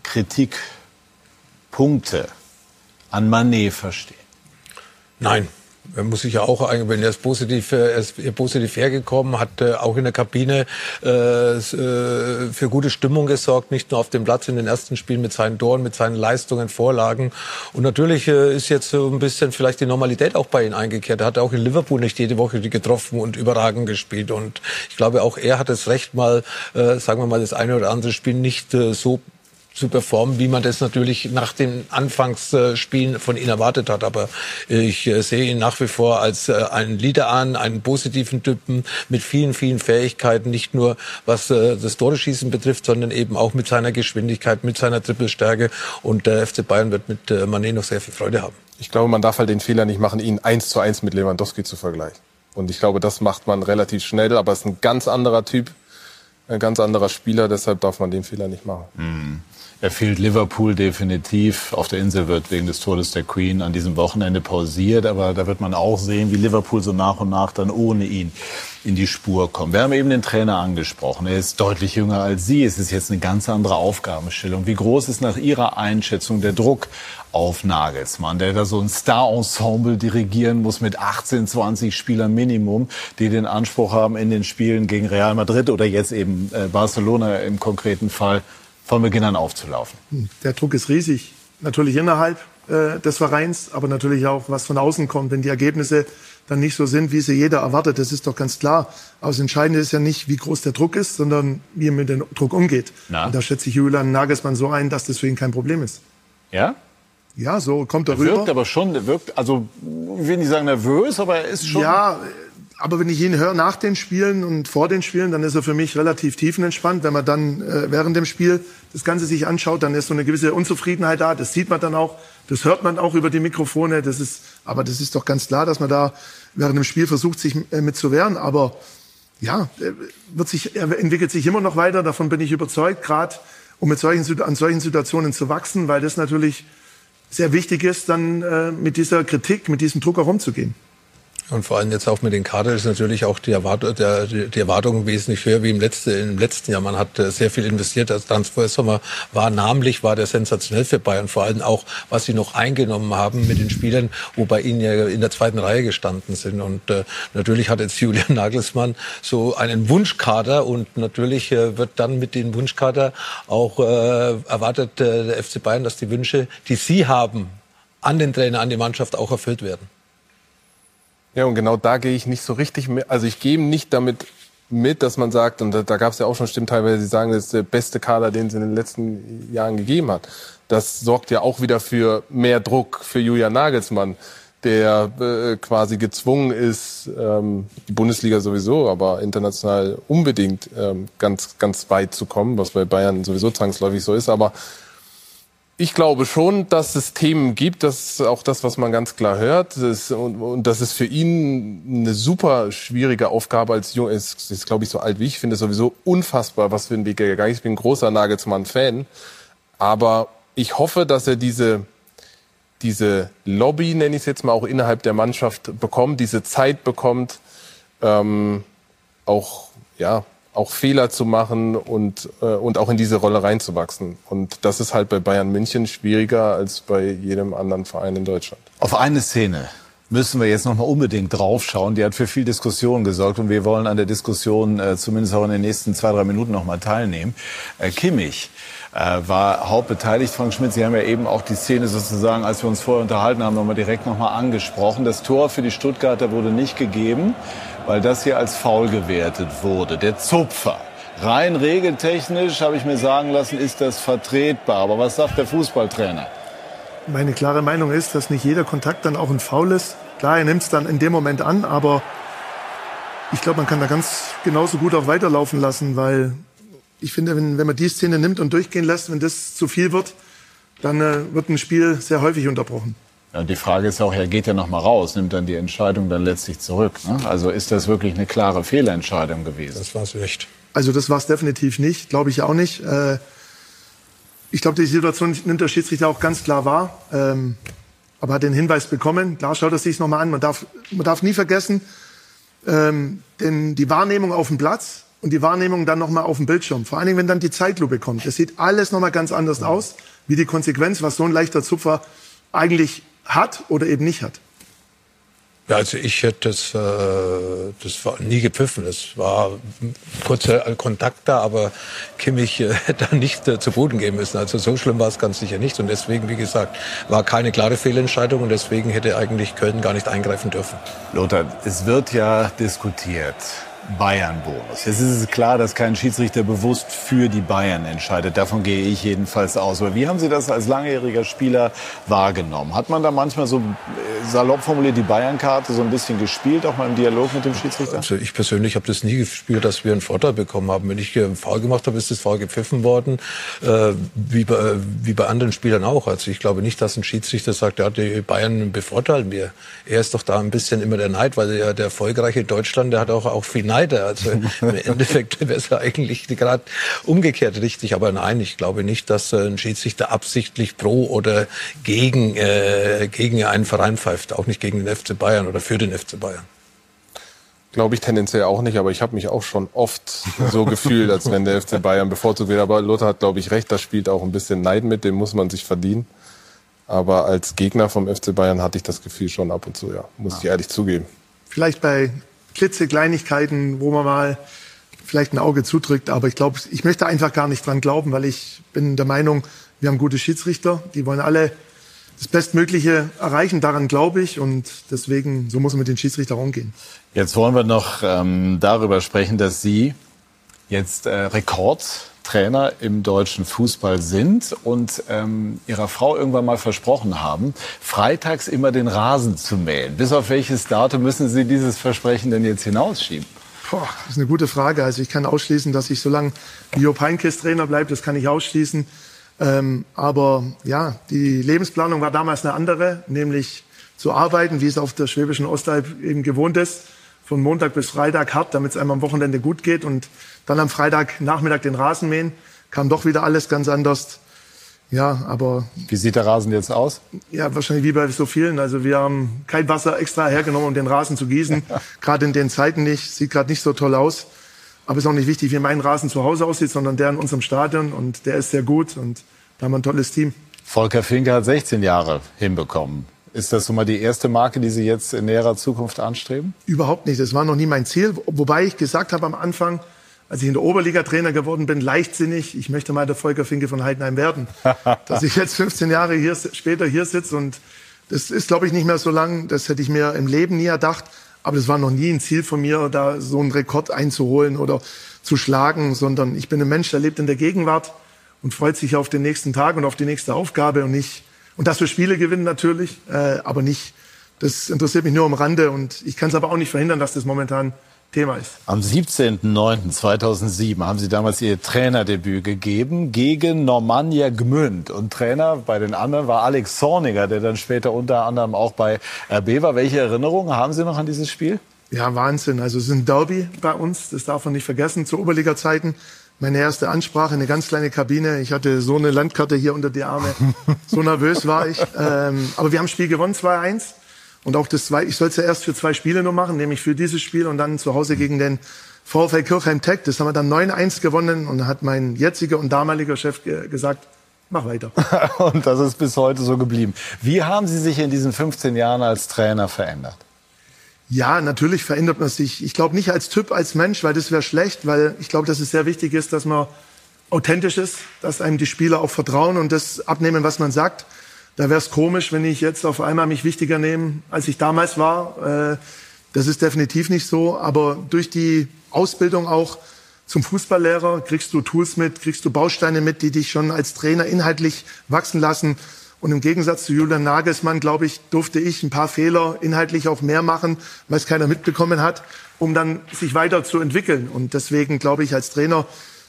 Kritikpunkte an Manet verstehen? Nein, er muss sich ja auch wenn er ist positiv, er ist positiv hergekommen, hat äh, auch in der Kabine äh, äh, für gute Stimmung gesorgt, nicht nur auf dem Platz in den ersten Spielen mit seinen Toren, mit seinen Leistungen, Vorlagen. Und natürlich äh, ist jetzt so ein bisschen vielleicht die Normalität auch bei ihm eingekehrt. Er hat auch in Liverpool nicht jede Woche getroffen und überragend gespielt. Und ich glaube, auch er hat das Recht mal, äh, sagen wir mal, das eine oder andere Spiel nicht äh, so zu performen, wie man das natürlich nach den Anfangsspielen von ihm erwartet hat. Aber ich äh, sehe ihn nach wie vor als äh, einen Leader an, einen positiven Typen mit vielen, vielen Fähigkeiten, nicht nur was äh, das Tore-Schießen betrifft, sondern eben auch mit seiner Geschwindigkeit, mit seiner Trippelstärke. Und der FC Bayern wird mit Manet noch sehr viel Freude haben. Ich glaube, man darf halt den Fehler nicht machen, ihn eins zu eins mit Lewandowski zu vergleichen. Und ich glaube, das macht man relativ schnell, aber es ist ein ganz anderer Typ, ein ganz anderer Spieler, deshalb darf man den Fehler nicht machen. Mhm. Er fehlt Liverpool definitiv. Auf der Insel wird wegen des Todes der Queen an diesem Wochenende pausiert. Aber da wird man auch sehen, wie Liverpool so nach und nach dann ohne ihn in die Spur kommt. Wir haben eben den Trainer angesprochen. Er ist deutlich jünger als Sie. Es ist jetzt eine ganz andere Aufgabenstellung. Wie groß ist nach Ihrer Einschätzung der Druck auf Nagelsmann, der da so ein Star-Ensemble dirigieren muss mit 18, 20 Spielern Minimum, die den Anspruch haben, in den Spielen gegen Real Madrid oder jetzt eben äh, Barcelona im konkreten Fall von Beginn an aufzulaufen? Hm, der Druck ist riesig. Natürlich innerhalb äh, des Vereins, aber natürlich auch, was von außen kommt, wenn die Ergebnisse dann nicht so sind, wie sie jeder erwartet. Das ist doch ganz klar. Aber das Entscheidende ist ja nicht, wie groß der Druck ist, sondern wie er mit dem Druck umgeht. Na? Und da schätze ich Julian Nagelsmann so ein, dass das für ihn kein Problem ist. Ja? Ja, so kommt er, er rüber. Wirkt aber schon, er wirkt, also, ich will nicht sagen nervös, aber er ist schon. Ja, aber wenn ich ihn höre nach den Spielen und vor den Spielen, dann ist er für mich relativ tiefenentspannt. Wenn man dann äh, während dem Spiel das Ganze sich anschaut, dann ist so eine gewisse Unzufriedenheit da. Das sieht man dann auch, das hört man auch über die Mikrofone. Das ist, aber das ist doch ganz klar, dass man da während dem Spiel versucht, sich äh, mit zu wehren. Aber ja, wird sich, er entwickelt sich immer noch weiter. Davon bin ich überzeugt, gerade um mit solchen, an solchen Situationen zu wachsen, weil das natürlich sehr wichtig ist, dann äh, mit dieser Kritik, mit diesem Druck auch umzugehen. Und vor allem jetzt auch mit den Kader ist natürlich auch die, Erwartung, der, die Erwartung wesentlich höher wie im letzten, im letzten Jahr. Man hat äh, sehr viel investiert. Das Transfersommer war namentlich, war der sensationell für Bayern. Vor allem auch, was sie noch eingenommen haben mit den Spielern, wo bei ihnen ja in der zweiten Reihe gestanden sind. Und äh, natürlich hat jetzt Julian Nagelsmann so einen Wunschkader und natürlich äh, wird dann mit dem Wunschkader auch äh, erwartet äh, der FC Bayern, dass die Wünsche, die sie haben, an den Trainer, an die Mannschaft auch erfüllt werden. Ja, und genau da gehe ich nicht so richtig mit. Also ich gehe nicht damit mit, dass man sagt, und da, da gab es ja auch schon Stimmen teilweise, die sagen, das ist der beste Kader, den es in den letzten Jahren gegeben hat. Das sorgt ja auch wieder für mehr Druck für Julian Nagelsmann, der äh, quasi gezwungen ist, ähm, die Bundesliga sowieso, aber international unbedingt ähm, ganz, ganz weit zu kommen, was bei Bayern sowieso zwangsläufig so ist. Aber ich glaube schon, dass es Themen gibt, das ist auch das, was man ganz klar hört. Das, und, und das ist für ihn eine super schwierige Aufgabe als Jung. Ist, ist glaube ich, so alt wie ich finde, sowieso unfassbar, was für ein Weg er gegangen ist. Ich bin ein großer Nagelsmann-Fan. Aber ich hoffe, dass er diese, diese Lobby, nenne ich es jetzt mal, auch innerhalb der Mannschaft bekommt, diese Zeit bekommt, ähm, auch, ja, auch Fehler zu machen und, äh, und auch in diese Rolle reinzuwachsen. Und das ist halt bei Bayern München schwieriger als bei jedem anderen Verein in Deutschland. Auf eine Szene müssen wir jetzt noch mal unbedingt draufschauen. Die hat für viel Diskussion gesorgt und wir wollen an der Diskussion äh, zumindest auch in den nächsten zwei, drei Minuten noch mal teilnehmen. Äh, Kimmich äh, war hauptbeteiligt. Frank Schmidt, Sie haben ja eben auch die Szene sozusagen, als wir uns vorher unterhalten haben, noch mal direkt noch mal angesprochen. Das Tor für die Stuttgarter wurde nicht gegeben weil das hier als faul gewertet wurde. Der Zupfer. Rein regeltechnisch, habe ich mir sagen lassen, ist das vertretbar. Aber was sagt der Fußballtrainer? Meine klare Meinung ist, dass nicht jeder Kontakt dann auch ein Foul ist. Klar, er nimmt es dann in dem Moment an, aber ich glaube, man kann da ganz genauso gut auch weiterlaufen lassen, weil ich finde, wenn, wenn man die Szene nimmt und durchgehen lässt, wenn das zu viel wird, dann äh, wird ein Spiel sehr häufig unterbrochen. Ja, die Frage ist auch, er geht ja noch mal raus, nimmt dann die Entscheidung dann letztlich zurück. Ne? Also ist das wirklich eine klare Fehlentscheidung gewesen? Das war es echt. Also das war es definitiv nicht, glaube ich auch nicht. Äh, Ich glaube, die Situation nimmt der Schiedsrichter auch ganz klar wahr. Ähm, aber hat den Hinweis bekommen. Klar schaut er sich nochmal an. Man darf, man darf nie vergessen, ähm, denn die Wahrnehmung auf dem Platz und die Wahrnehmung dann nochmal auf dem Bildschirm. Vor allen Dingen, wenn dann die Zeitlupe kommt. Das sieht alles nochmal ganz anders aus, wie die Konsequenz, was so ein leichter Zupfer eigentlich hat oder eben nicht hat. Ja, also ich hätte das, äh, das war nie gepfiffen. Es war kurzer Kontakt da, aber Kimmich äh, hätte nicht äh, zu Boden gehen müssen. Also so schlimm war es ganz sicher nicht. Und deswegen, wie gesagt, war keine klare Fehlentscheidung und deswegen hätte eigentlich Köln gar nicht eingreifen dürfen. Lothar, es wird ja diskutiert. Bayern-Bonus. Jetzt ist es klar, dass kein Schiedsrichter bewusst für die Bayern entscheidet. Davon gehe ich jedenfalls aus. Aber wie haben Sie das als langjähriger Spieler wahrgenommen? Hat man da manchmal so äh, salopp formuliert die Bayern-Karte so ein bisschen gespielt, auch mal im Dialog mit dem Schiedsrichter? Also ich persönlich habe das nie gespielt, dass wir einen Vorteil bekommen haben. Wenn ich einen Foul gemacht habe, ist das Foul gepfiffen worden, äh, wie, bei, wie bei anderen Spielern auch. Also ich glaube nicht, dass ein Schiedsrichter sagt, ja, die Bayern bevorteilen wir. Er ist doch da ein bisschen immer der Neid, weil er der erfolgreiche Deutschland, der hat auch, auch viel Neid Schneider. Also im Endeffekt wäre es eigentlich gerade umgekehrt richtig. Aber nein, ich glaube nicht, dass ein Schiedsrichter absichtlich pro oder gegen, äh, gegen einen Verein pfeift. Auch nicht gegen den FC Bayern oder für den FC Bayern. Glaube ich tendenziell auch nicht, aber ich habe mich auch schon oft so gefühlt, als wenn der FC Bayern bevorzugt wird. Aber Lothar hat, glaube ich, recht, da spielt auch ein bisschen Neid mit, den muss man sich verdienen. Aber als Gegner vom FC Bayern hatte ich das Gefühl schon ab und zu, ja, muss ich ehrlich zugeben. Vielleicht bei klitzekleinigkeiten, wo man mal vielleicht ein Auge zudrückt. Aber ich glaube, ich möchte einfach gar nicht dran glauben, weil ich bin der Meinung, wir haben gute Schiedsrichter. Die wollen alle das Bestmögliche erreichen. Daran glaube ich. Und deswegen, so muss man mit den Schiedsrichtern umgehen. Jetzt wollen wir noch ähm, darüber sprechen, dass Sie jetzt äh, Rekordtrainer im deutschen Fußball sind und ähm, Ihrer Frau irgendwann mal versprochen haben, freitags immer den Rasen zu mähen. Bis auf welches Datum müssen Sie dieses Versprechen denn jetzt hinausschieben? Boah, das ist eine gute Frage. Also ich kann ausschließen, dass ich so lange Job Heinkes Trainer bleibe, das kann ich ausschließen. Ähm, aber ja, die Lebensplanung war damals eine andere, nämlich zu arbeiten, wie es auf der Schwäbischen Ostalb eben gewohnt ist von Montag bis Freitag hart, damit es einem am Wochenende gut geht und dann am Freitagnachmittag den Rasen mähen. Kam doch wieder alles ganz anders. Ja, aber. Wie sieht der Rasen jetzt aus? Ja, wahrscheinlich wie bei so vielen. Also wir haben kein Wasser extra hergenommen, um den Rasen zu gießen. gerade in den Zeiten nicht. Sieht gerade nicht so toll aus. Aber es ist auch nicht wichtig, wie mein Rasen zu Hause aussieht, sondern der in unserem Stadion. Und der ist sehr gut. Und da haben wir ein tolles Team. Volker Finke hat 16 Jahre hinbekommen. Ist das so mal die erste Marke, die Sie jetzt in näherer Zukunft anstreben? Überhaupt nicht. Das war noch nie mein Ziel. Wobei ich gesagt habe am Anfang, als ich in der Oberliga Trainer geworden bin, leichtsinnig, ich möchte mal der Volker Finke von Heidenheim werden. Dass ich jetzt 15 Jahre hier, später hier sitze und das ist, glaube ich, nicht mehr so lang. Das hätte ich mir im Leben nie erdacht. Aber das war noch nie ein Ziel von mir, da so einen Rekord einzuholen oder zu schlagen, sondern ich bin ein Mensch, der lebt in der Gegenwart und freut sich auf den nächsten Tag und auf die nächste Aufgabe und nicht und dass wir Spiele gewinnen natürlich, äh, aber nicht. Das interessiert mich nur am Rande und ich kann es aber auch nicht verhindern, dass das momentan Thema ist. Am 17.09.2007 haben Sie damals Ihr Trainerdebüt gegeben gegen Normannia Gmünd. Und Trainer bei den anderen war Alex Zorniger, der dann später unter anderem auch bei RB war. Welche Erinnerungen haben Sie noch an dieses Spiel? Ja, Wahnsinn. Also es ist ein Derby bei uns, das darf man nicht vergessen, zu Oberliga-Zeiten meine erste Ansprache, eine ganz kleine Kabine. Ich hatte so eine Landkarte hier unter die Arme. So nervös war ich. Ähm, aber wir haben das Spiel gewonnen, 2-1. Und auch das zwei, ich soll es ja erst für zwei Spiele nur machen, nämlich für dieses Spiel und dann zu Hause gegen den VfL Kirchheim Tech. Das haben wir dann 9-1 gewonnen und hat mein jetziger und damaliger Chef ge gesagt, mach weiter. und das ist bis heute so geblieben. Wie haben Sie sich in diesen 15 Jahren als Trainer verändert? Ja, natürlich verändert man sich. Ich glaube nicht als Typ, als Mensch, weil das wäre schlecht, weil ich glaube, dass es sehr wichtig ist, dass man authentisch ist, dass einem die Spieler auch vertrauen und das abnehmen, was man sagt. Da wäre es komisch, wenn ich jetzt auf einmal mich wichtiger nehme, als ich damals war. Äh, das ist definitiv nicht so. Aber durch die Ausbildung auch zum Fußballlehrer kriegst du Tools mit, kriegst du Bausteine mit, die dich schon als Trainer inhaltlich wachsen lassen. Und im Gegensatz zu Julian Nagelsmann, glaube ich, durfte ich ein paar Fehler inhaltlich auch mehr machen, weil es keiner mitbekommen hat, um dann sich weiter zu entwickeln. Und deswegen glaube ich, als Trainer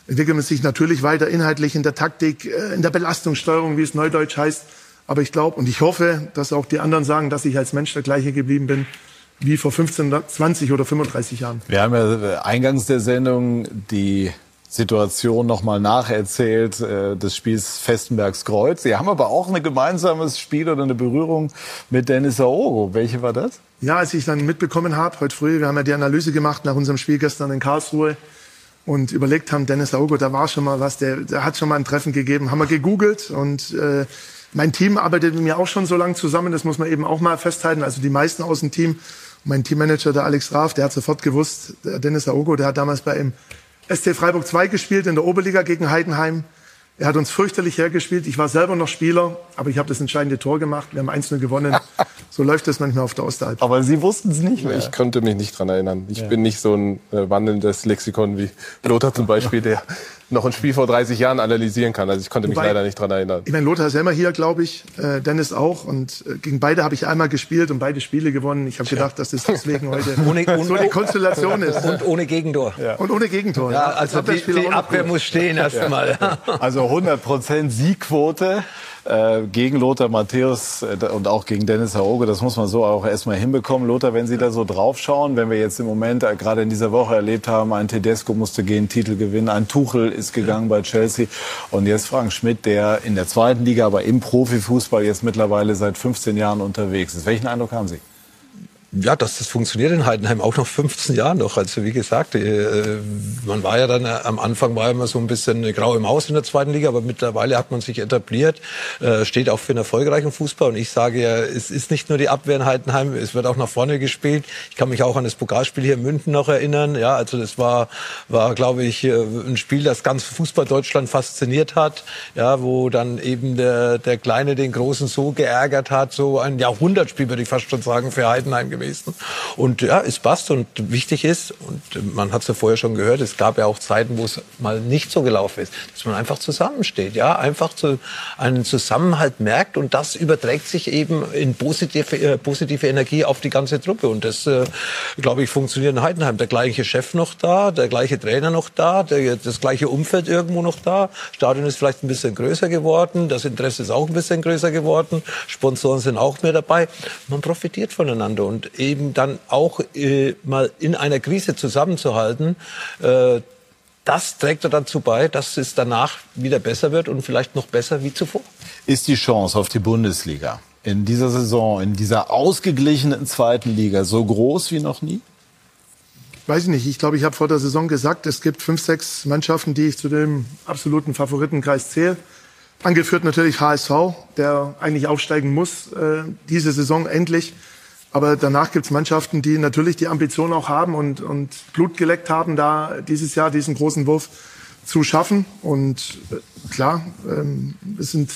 entwickelt man sich natürlich weiter inhaltlich in der Taktik, äh, in der Belastungssteuerung, wie es neudeutsch heißt. Aber ich glaube und ich hoffe, dass auch die anderen sagen, dass ich als Mensch der gleiche geblieben bin wie vor 15, 20 oder 35 Jahren. Wir haben ja eingangs der Sendung die Situation nochmal nacherzählt äh, des Spiels Festenbergs Kreuz. Sie haben aber auch ein gemeinsames Spiel oder eine Berührung mit Dennis Aogo. Welche war das? Ja, als ich dann mitbekommen habe, heute früh, wir haben ja die Analyse gemacht nach unserem Spiel gestern in Karlsruhe und überlegt haben, Dennis Aogo, da war schon mal was, der, der hat schon mal ein Treffen gegeben, haben wir gegoogelt und äh, mein Team arbeitet mit mir auch schon so lange zusammen, das muss man eben auch mal festhalten, also die meisten aus dem Team. Mein Teammanager, der Alex Raaf, der hat sofort gewusst, Dennis Aogo, der hat damals bei ihm ST Freiburg 2 gespielt in der Oberliga gegen Heidenheim. Er hat uns fürchterlich hergespielt. Ich war selber noch Spieler, aber ich habe das entscheidende Tor gemacht. Wir haben 1-0 gewonnen. So läuft das manchmal auf der Ostalb. Aber Sie wussten es nicht mehr. Ich konnte mich nicht dran erinnern. Ich ja. bin nicht so ein äh, wandelndes Lexikon wie Lothar zum Beispiel, der noch ein Spiel vor 30 Jahren analysieren kann. Also ich konnte mich Wobei, leider nicht dran erinnern. Ich meine, Lothar immer hier, glaube ich. Äh, Dennis auch. Und äh, gegen beide habe ich einmal gespielt und beide Spiele gewonnen. Ich habe gedacht, dass das deswegen heute ohne, so die Konstellation ist. Und ohne Gegentor. Ja. Und ohne Gegentor. Ja, also die, die Abwehr muss stehen erstmal. Ja. Also 100 Prozent Siegquote äh, gegen Lothar Matthäus äh, und auch gegen Dennis Haoge. Das muss man so auch erstmal hinbekommen. Lothar, wenn Sie da so draufschauen, wenn wir jetzt im Moment äh, gerade in dieser Woche erlebt haben, ein Tedesco musste gehen, Titel gewinnen, ein Tuchel ist gegangen bei Chelsea und jetzt Frank Schmidt, der in der zweiten Liga, aber im Profifußball jetzt mittlerweile seit 15 Jahren unterwegs ist. Welchen Eindruck haben Sie? Ja, dass das funktioniert in Heidenheim auch noch 15 Jahren noch. Also wie gesagt, äh, man war ja dann äh, am Anfang war immer so ein bisschen grau im Haus in der zweiten Liga, aber mittlerweile hat man sich etabliert, äh, steht auch für einen erfolgreichen Fußball. Und ich sage ja, es ist nicht nur die Abwehr in Heidenheim, es wird auch nach vorne gespielt. Ich kann mich auch an das Pokalspiel hier in München noch erinnern. Ja, also das war, war glaube ich, ein Spiel, das ganz Fußball Deutschland fasziniert hat. Ja, wo dann eben der, der Kleine den Großen so geärgert hat, so ein Jahrhundertspiel würde ich fast schon sagen für Heidenheim gewesen gewesen. Und ja, es passt und wichtig ist, und man hat es ja vorher schon gehört, es gab ja auch Zeiten, wo es mal nicht so gelaufen ist, dass man einfach zusammensteht, ja, einfach zu, einen Zusammenhalt merkt und das überträgt sich eben in positive, äh, positive Energie auf die ganze Truppe. Und das, äh, glaube ich, funktioniert in Heidenheim. Der gleiche Chef noch da, der gleiche Trainer noch da, der, das gleiche Umfeld irgendwo noch da. Stadion ist vielleicht ein bisschen größer geworden, das Interesse ist auch ein bisschen größer geworden, Sponsoren sind auch mehr dabei. Man profitiert voneinander und eben dann auch äh, mal in einer Krise zusammenzuhalten, äh, das trägt dazu bei, dass es danach wieder besser wird und vielleicht noch besser wie zuvor. Ist die Chance auf die Bundesliga in dieser Saison, in dieser ausgeglichenen zweiten Liga so groß wie noch nie? Weiß ich nicht. Ich glaube, ich habe vor der Saison gesagt, es gibt fünf, sechs Mannschaften, die ich zu dem absoluten Favoritenkreis zähle. Angeführt natürlich HSV, der eigentlich aufsteigen muss, äh, diese Saison endlich. Aber danach gibt es Mannschaften, die natürlich die Ambition auch haben und, und Blut geleckt haben, da dieses Jahr diesen großen Wurf zu schaffen. Und äh, klar, ähm, es sind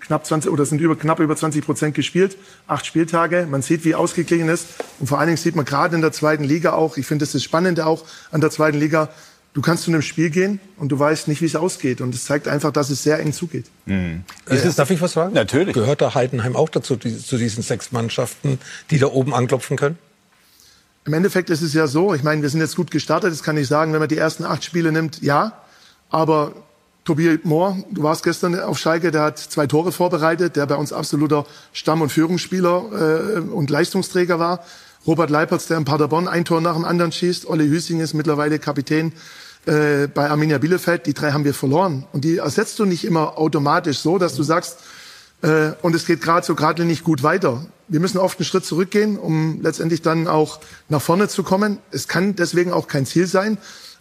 knapp 20 oder sind über knapp über 20 Prozent gespielt, acht Spieltage. Man sieht, wie ausgeglichen ist und vor allen Dingen sieht man gerade in der zweiten Liga auch. Ich finde, das ist das Spannende auch an der zweiten Liga. Du kannst zu einem Spiel gehen und du weißt nicht, wie es ausgeht. Und es zeigt einfach, dass es sehr eng zugeht. Mhm. Ist es, darf ich was sagen? Natürlich. Gehört da Heidenheim auch dazu, die, zu diesen sechs Mannschaften, die da oben anklopfen können? Im Endeffekt ist es ja so, ich meine, wir sind jetzt gut gestartet, das kann ich sagen, wenn man die ersten acht Spiele nimmt, ja. Aber Tobias Mohr, du warst gestern auf Schalke, der hat zwei Tore vorbereitet, der bei uns absoluter Stamm- und Führungsspieler äh, und Leistungsträger war. Robert Leipertz, der in Paderborn ein Tor nach dem anderen schießt. Olli Hüsing ist mittlerweile Kapitän äh, bei Arminia Bielefeld. Die drei haben wir verloren. Und die ersetzt du nicht immer automatisch so, dass du sagst, äh, und es geht gerade so gerade nicht gut weiter. Wir müssen oft einen Schritt zurückgehen, um letztendlich dann auch nach vorne zu kommen. Es kann deswegen auch kein Ziel sein.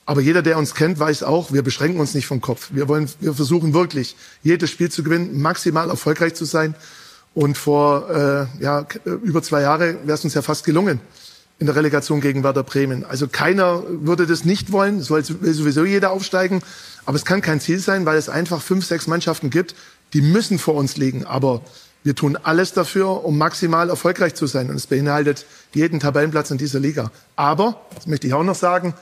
Aber jeder, der uns kennt, weiß auch, wir beschränken uns nicht vom Kopf. Wir wollen, wir versuchen wirklich, jedes Spiel zu gewinnen, maximal erfolgreich zu sein. Und vor äh, ja, über zwei Jahren wäre es uns ja fast gelungen in der Relegation gegen Werder Bremen. Also keiner würde das nicht wollen. Es will sowieso jeder aufsteigen. Aber es kann kein Ziel sein, weil es einfach fünf, sechs Mannschaften gibt, die müssen vor uns liegen. Aber wir tun alles dafür, um maximal erfolgreich zu sein. Und es beinhaltet jeden Tabellenplatz in dieser Liga. Aber, das möchte ich auch noch sagen,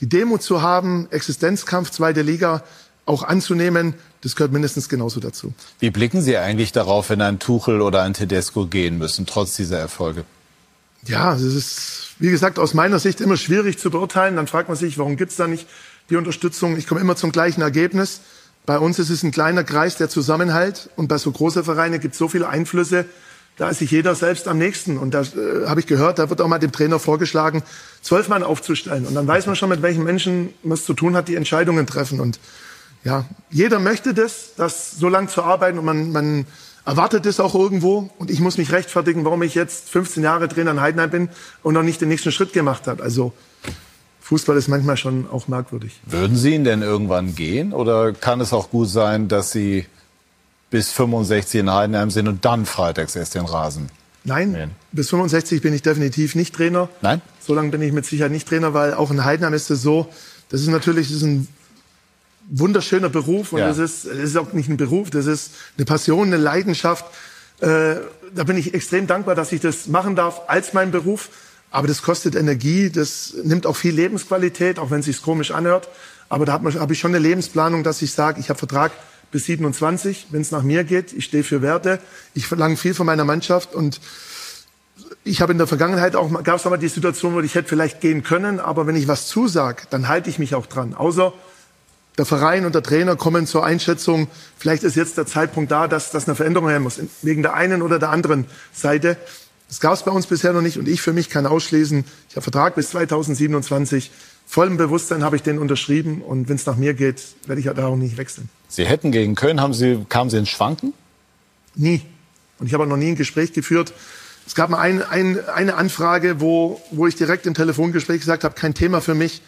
die Demo zu haben, Existenzkampf, zweite Liga, auch anzunehmen, das gehört mindestens genauso dazu. Wie blicken Sie eigentlich darauf, wenn ein Tuchel oder ein Tedesco gehen müssen, trotz dieser Erfolge? Ja, es ist, wie gesagt, aus meiner Sicht immer schwierig zu beurteilen. Dann fragt man sich, warum gibt es da nicht die Unterstützung? Ich komme immer zum gleichen Ergebnis. Bei uns ist es ein kleiner Kreis, der zusammenhält. Und bei so großen Vereinen gibt es so viele Einflüsse, da ist sich jeder selbst am nächsten. Und da äh, habe ich gehört, da wird auch mal dem Trainer vorgeschlagen, zwölf Mann aufzustellen. Und dann weiß man schon, mit welchen Menschen man es zu tun hat, die Entscheidungen treffen. Und ja, jeder möchte das, das so lang zu arbeiten und man, man erwartet es auch irgendwo. Und ich muss mich rechtfertigen, warum ich jetzt 15 Jahre Trainer in Heidenheim bin und noch nicht den nächsten Schritt gemacht habe. Also Fußball ist manchmal schon auch merkwürdig. Würden Sie ihn denn irgendwann gehen? Oder kann es auch gut sein, dass Sie bis 65 in Heidenheim sind und dann freitags erst den Rasen? Nein, Nein, bis 65 bin ich definitiv nicht Trainer. Nein? So lange bin ich mit Sicherheit nicht Trainer, weil auch in Heidenheim ist es so, das ist natürlich das ist ein wunderschöner Beruf und ja. das, ist, das ist auch nicht ein Beruf, das ist eine Passion, eine Leidenschaft. Äh, da bin ich extrem dankbar, dass ich das machen darf als mein Beruf. Aber das kostet Energie, das nimmt auch viel Lebensqualität, auch wenn es sich komisch anhört. Aber da habe ich schon eine Lebensplanung, dass ich sage, ich habe Vertrag bis 27, wenn es nach mir geht. Ich stehe für Werte. Ich verlange viel von meiner Mannschaft und ich habe in der Vergangenheit auch gab es mal die Situation, wo ich hätte vielleicht gehen können, aber wenn ich was zusag, dann halte ich mich auch dran. Außer der Verein und der Trainer kommen zur Einschätzung, vielleicht ist jetzt der Zeitpunkt da, dass das eine Veränderung her muss, wegen der einen oder der anderen Seite. Das gab es bei uns bisher noch nicht und ich für mich kann ausschließen, ich habe Vertrag bis 2027. Vollem Bewusstsein habe ich den unterschrieben und wenn es nach mir geht, werde ich ja da auch nicht wechseln. Sie hätten gegen Köln, haben Sie, kamen Sie ins Schwanken? Nie. Und ich habe auch noch nie ein Gespräch geführt. Es gab mal ein, ein, eine Anfrage, wo, wo ich direkt im Telefongespräch gesagt habe, kein Thema für mich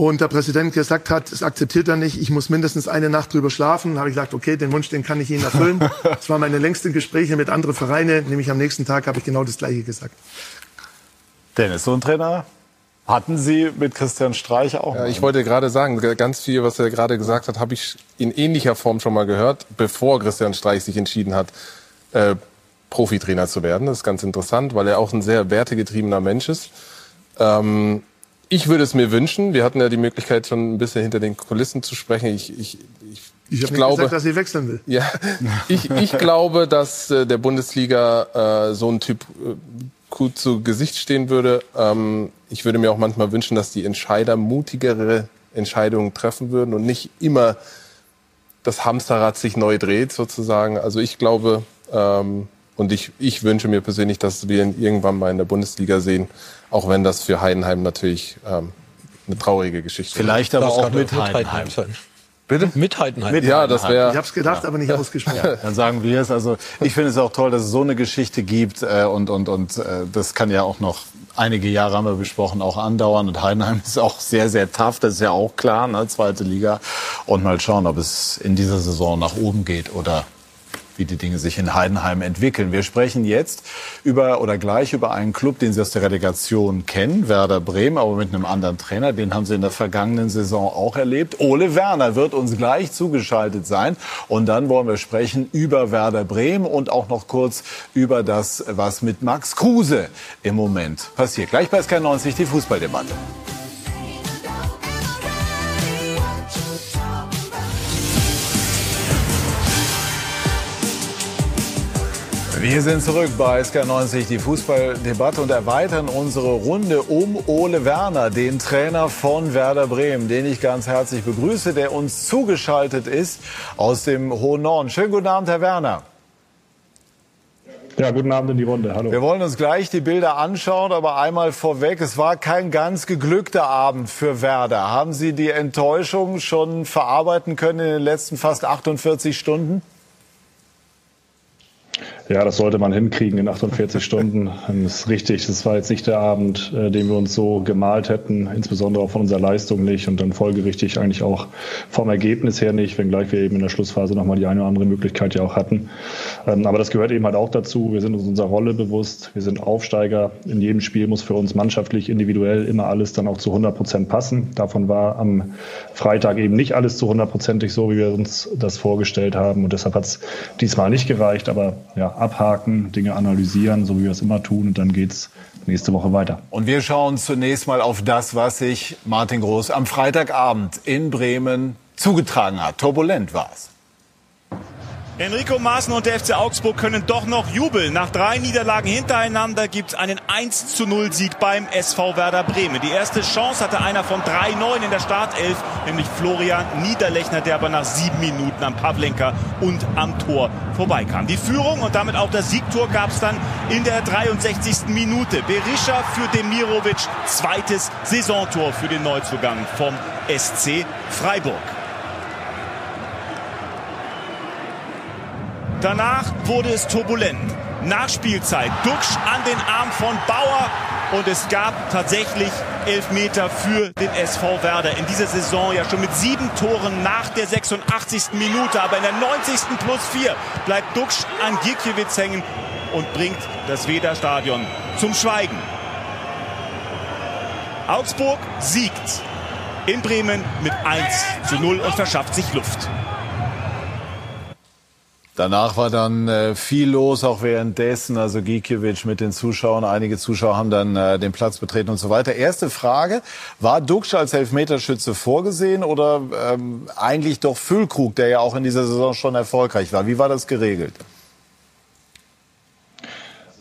und der Präsident gesagt hat, es akzeptiert er nicht, ich muss mindestens eine Nacht drüber schlafen, habe ich gesagt, okay, den Wunsch, den kann ich Ihnen erfüllen. das waren meine längsten Gespräche mit anderen Vereinen, nämlich am nächsten Tag habe ich genau das Gleiche gesagt. Dennis, so ein Trainer hatten Sie mit Christian Streich auch? Ja, ich wollte gerade sagen, ganz viel, was er gerade gesagt hat, habe ich in ähnlicher Form schon mal gehört, bevor Christian Streich sich entschieden hat, äh, Profitrainer zu werden. Das ist ganz interessant, weil er auch ein sehr wertegetriebener Mensch ist. Ähm, ich würde es mir wünschen. Wir hatten ja die Möglichkeit, schon ein bisschen hinter den Kulissen zu sprechen. Ich, ich, ich, ich habe glaube, gesagt, dass sie wechseln will. Ja, ich, ich glaube, dass äh, der Bundesliga äh, so ein Typ äh, gut zu Gesicht stehen würde. Ähm, ich würde mir auch manchmal wünschen, dass die Entscheider mutigere Entscheidungen treffen würden und nicht immer das Hamsterrad sich neu dreht, sozusagen. Also ich glaube, ähm, und ich, ich wünsche mir persönlich, dass wir ihn irgendwann mal in der Bundesliga sehen, auch wenn das für Heidenheim natürlich ähm, eine traurige Geschichte ist. Vielleicht aber auch mit Heidenheim. Bitte? Mit Heidenheim. Mit ja, das wäre. Ich habe es gedacht, ja. aber nicht ausgesprochen. Ja, dann sagen wir es. Also ich finde es auch toll, dass es so eine Geschichte gibt äh, und und und äh, das kann ja auch noch einige Jahre haben wir besprochen, auch andauern. Und Heidenheim ist auch sehr, sehr tough, das ist ja auch klar, ne? zweite Liga. Und mal schauen, ob es in dieser Saison nach oben geht oder wie die Dinge sich in Heidenheim entwickeln. Wir sprechen jetzt über oder gleich über einen Club, den Sie aus der Relegation kennen, Werder Bremen, aber mit einem anderen Trainer. Den haben Sie in der vergangenen Saison auch erlebt. Ole Werner wird uns gleich zugeschaltet sein. Und dann wollen wir sprechen über Werder Bremen und auch noch kurz über das, was mit Max Kruse im Moment passiert. Gleich bei SK90 die Fußballdebatte. Wir sind zurück bei SK90, die Fußballdebatte und erweitern unsere Runde um Ole Werner, den Trainer von Werder Bremen, den ich ganz herzlich begrüße, der uns zugeschaltet ist aus dem Hohen Norden. Schönen guten Abend, Herr Werner. Ja, guten Abend in die Runde. Hallo. Wir wollen uns gleich die Bilder anschauen, aber einmal vorweg, es war kein ganz geglückter Abend für Werder. Haben Sie die Enttäuschung schon verarbeiten können in den letzten fast 48 Stunden? Ja, das sollte man hinkriegen in 48 Stunden. Das ist richtig. Das war jetzt nicht der Abend, äh, den wir uns so gemalt hätten, insbesondere auch von unserer Leistung nicht und dann folgerichtig eigentlich auch vom Ergebnis her nicht, wenngleich wir eben in der Schlussphase nochmal die eine oder andere Möglichkeit ja auch hatten. Ähm, aber das gehört eben halt auch dazu. Wir sind uns unserer Rolle bewusst. Wir sind Aufsteiger. In jedem Spiel muss für uns mannschaftlich, individuell immer alles dann auch zu 100 Prozent passen. Davon war am Freitag eben nicht alles zu hundertprozentig so, wie wir uns das vorgestellt haben. Und deshalb hat es diesmal nicht gereicht. Aber ja, abhaken, Dinge analysieren, so wie wir es immer tun. Und dann geht es nächste Woche weiter. Und wir schauen zunächst mal auf das, was sich Martin Groß am Freitagabend in Bremen zugetragen hat. Turbulent war es. Enrico Maaßen und der FC Augsburg können doch noch jubeln. Nach drei Niederlagen hintereinander gibt es einen 1 zu 0 Sieg beim SV Werder Bremen. Die erste Chance hatte einer von 3-9 in der Startelf, nämlich Florian Niederlechner, der aber nach sieben Minuten am Pavlenka und am Tor vorbeikam. Die Führung und damit auch das Siegtor gab es dann in der 63. Minute. Berisha für Demirovic, zweites Saisontor für den Neuzugang vom SC Freiburg. Danach wurde es turbulent. Nachspielzeit. Duxch an den Arm von Bauer. Und es gab tatsächlich Elfmeter für den SV Werder. In dieser Saison ja schon mit sieben Toren nach der 86. Minute. Aber in der 90. plus vier bleibt Duxch an Gierkiewicz hängen und bringt das Weder-Stadion zum Schweigen. Augsburg siegt in Bremen mit 1 zu 0 und verschafft sich Luft. Danach war dann äh, viel los, auch währenddessen. Also Gikiewicz mit den Zuschauern. Einige Zuschauer haben dann äh, den Platz betreten und so weiter. Erste Frage, war Duxch als Elfmeterschütze vorgesehen oder ähm, eigentlich doch Füllkrug, der ja auch in dieser Saison schon erfolgreich war? Wie war das geregelt?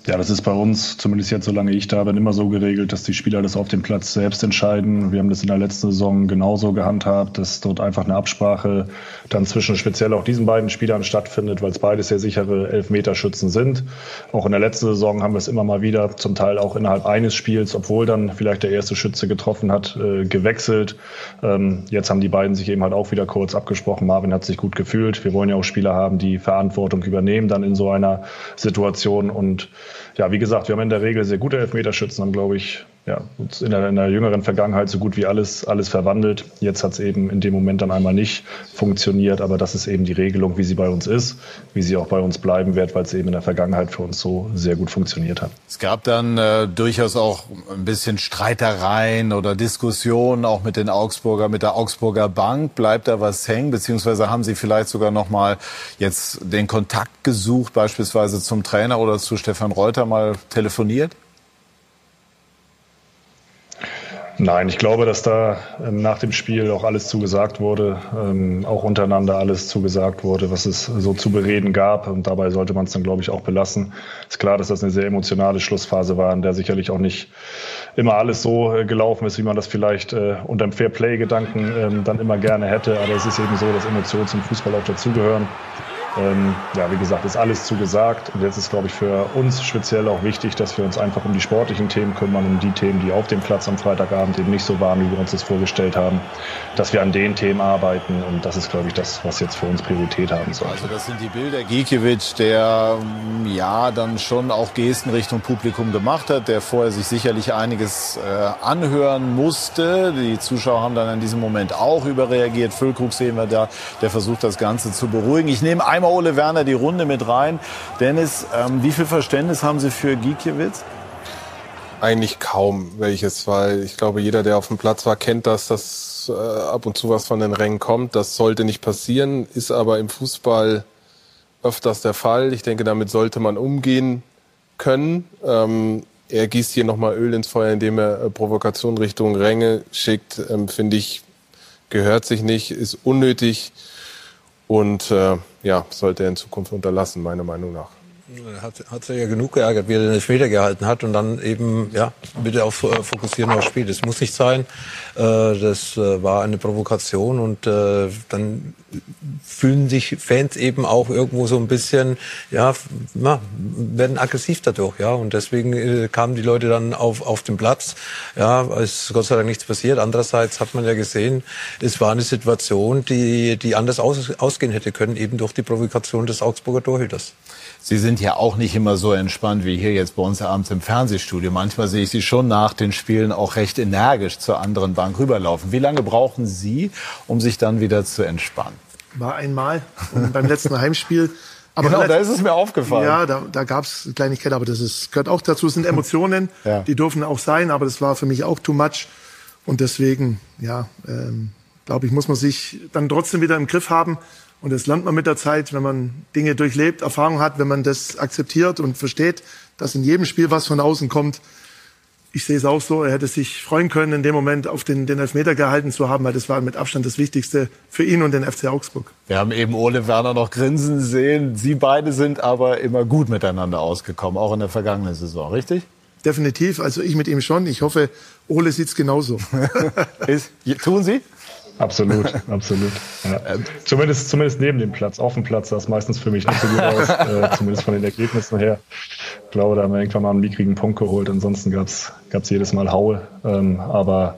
Ja, das ist bei uns, zumindest jetzt, solange ich da bin, immer so geregelt, dass die Spieler das auf dem Platz selbst entscheiden. Wir haben das in der letzten Saison genauso gehandhabt, dass dort einfach eine Absprache dann zwischen speziell auch diesen beiden Spielern stattfindet, weil es beide sehr sichere Elfmeterschützen sind. Auch in der letzten Saison haben wir es immer mal wieder, zum Teil auch innerhalb eines Spiels, obwohl dann vielleicht der erste Schütze getroffen hat, äh, gewechselt. Ähm, jetzt haben die beiden sich eben halt auch wieder kurz abgesprochen. Marvin hat sich gut gefühlt. Wir wollen ja auch Spieler haben, die Verantwortung übernehmen dann in so einer Situation und ja, wie gesagt, wir haben in der Regel sehr gute Elfmeterschützen, haben, glaube ich, ja, in der, in der jüngeren Vergangenheit so gut wie alles, alles verwandelt. Jetzt hat es eben in dem Moment dann einmal nicht funktioniert, aber das ist eben die Regelung, wie sie bei uns ist, wie sie auch bei uns bleiben wird, weil es eben in der Vergangenheit für uns so sehr gut funktioniert hat. Es gab dann äh, durchaus auch ein bisschen Streitereien oder Diskussionen auch mit den Augsburger, mit der Augsburger Bank. Bleibt da was hängen, beziehungsweise haben Sie vielleicht sogar noch mal jetzt den Kontakt gesucht, beispielsweise zum Trainer oder zu Stefan Reuter mal telefoniert? Nein, ich glaube, dass da ähm, nach dem Spiel auch alles zugesagt wurde, ähm, auch untereinander alles zugesagt wurde, was es so zu bereden gab. Und dabei sollte man es dann, glaube ich, auch belassen. Ist klar, dass das eine sehr emotionale Schlussphase war, in der sicherlich auch nicht immer alles so äh, gelaufen ist, wie man das vielleicht äh, unter dem Fair-Play-Gedanken ähm, dann immer gerne hätte. Aber es ist eben so, dass Emotionen zum Fußball auch dazugehören. Ähm, ja, wie gesagt, ist alles zugesagt. Und jetzt ist, glaube ich, für uns speziell auch wichtig, dass wir uns einfach um die sportlichen Themen kümmern, um die Themen, die auf dem Platz am Freitagabend eben nicht so waren, wie wir uns das vorgestellt haben, dass wir an den Themen arbeiten. Und das ist, glaube ich, das, was jetzt für uns Priorität haben soll. Also das sind die Bilder. Gikiewicz, der ja dann schon auch Gesten Richtung Publikum gemacht hat, der vorher sich sicherlich einiges äh, anhören musste. Die Zuschauer haben dann in diesem Moment auch überreagiert. Füllkrug sehen wir da, der versucht das Ganze zu beruhigen. Ich nehme einmal Ole Werner die Runde mit rein. Dennis, ähm, wie viel Verständnis haben Sie für Gikiewicz? Eigentlich kaum welches, weil ich glaube, jeder, der auf dem Platz war, kennt das, dass äh, ab und zu was von den Rängen kommt. Das sollte nicht passieren, ist aber im Fußball öfters der Fall. Ich denke, damit sollte man umgehen können. Ähm, er gießt hier nochmal Öl ins Feuer, indem er äh, Provokation Richtung Ränge schickt. Ähm, Finde ich, gehört sich nicht, ist unnötig und äh, ja, sollte er in Zukunft unterlassen, meiner Meinung nach. Hat, hat sich ja genug geärgert, wie er den Elfmeter gehalten hat und dann eben, ja, bitte auf äh, fokussieren aufs Spiel. Das muss nicht sein. Äh, das äh, war eine Provokation und äh, dann fühlen sich Fans eben auch irgendwo so ein bisschen, ja, na, werden aggressiv dadurch, ja. Und deswegen kamen die Leute dann auf, auf den Platz. Ja, es ist Gott sei Dank nichts passiert. Andererseits hat man ja gesehen, es war eine Situation, die, die anders aus, ausgehen hätte können, eben durch die Provokation des Augsburger Torhüters. Sie sind ja auch nicht immer so entspannt wie hier jetzt bei uns abends im Fernsehstudio. Manchmal sehe ich Sie schon nach den Spielen auch recht energisch zur anderen Bank rüberlaufen. Wie lange brauchen Sie, um sich dann wieder zu entspannen? War einmal beim letzten Heimspiel. Aber genau, da ist es mir aufgefallen. Ja, da, da gab es Kleinigkeit, aber das ist, gehört auch dazu. Es sind Emotionen, ja. die dürfen auch sein, aber das war für mich auch too much. Und deswegen, ja, ähm, glaube ich, muss man sich dann trotzdem wieder im Griff haben. Und das lernt man mit der Zeit, wenn man Dinge durchlebt, Erfahrung hat, wenn man das akzeptiert und versteht, dass in jedem Spiel was von außen kommt, ich sehe es auch so, er hätte sich freuen können, in dem Moment auf den, den Elfmeter gehalten zu haben, weil das war mit Abstand das Wichtigste für ihn und den FC Augsburg. Wir haben eben Ole Werner noch grinsen sehen. Sie beide sind aber immer gut miteinander ausgekommen, auch in der vergangenen Saison, richtig? Definitiv, also ich mit ihm schon. Ich hoffe, Ole sieht es genauso. Tun Sie? Absolut, absolut. Ja. Zumindest, zumindest neben dem Platz. Auf dem Platz sah es meistens für mich nicht so gut aus, äh, zumindest von den Ergebnissen her. Ich glaube, da haben wir irgendwann mal einen mickrigen Punkt geholt. Ansonsten gab es jedes Mal Haue. Ähm, aber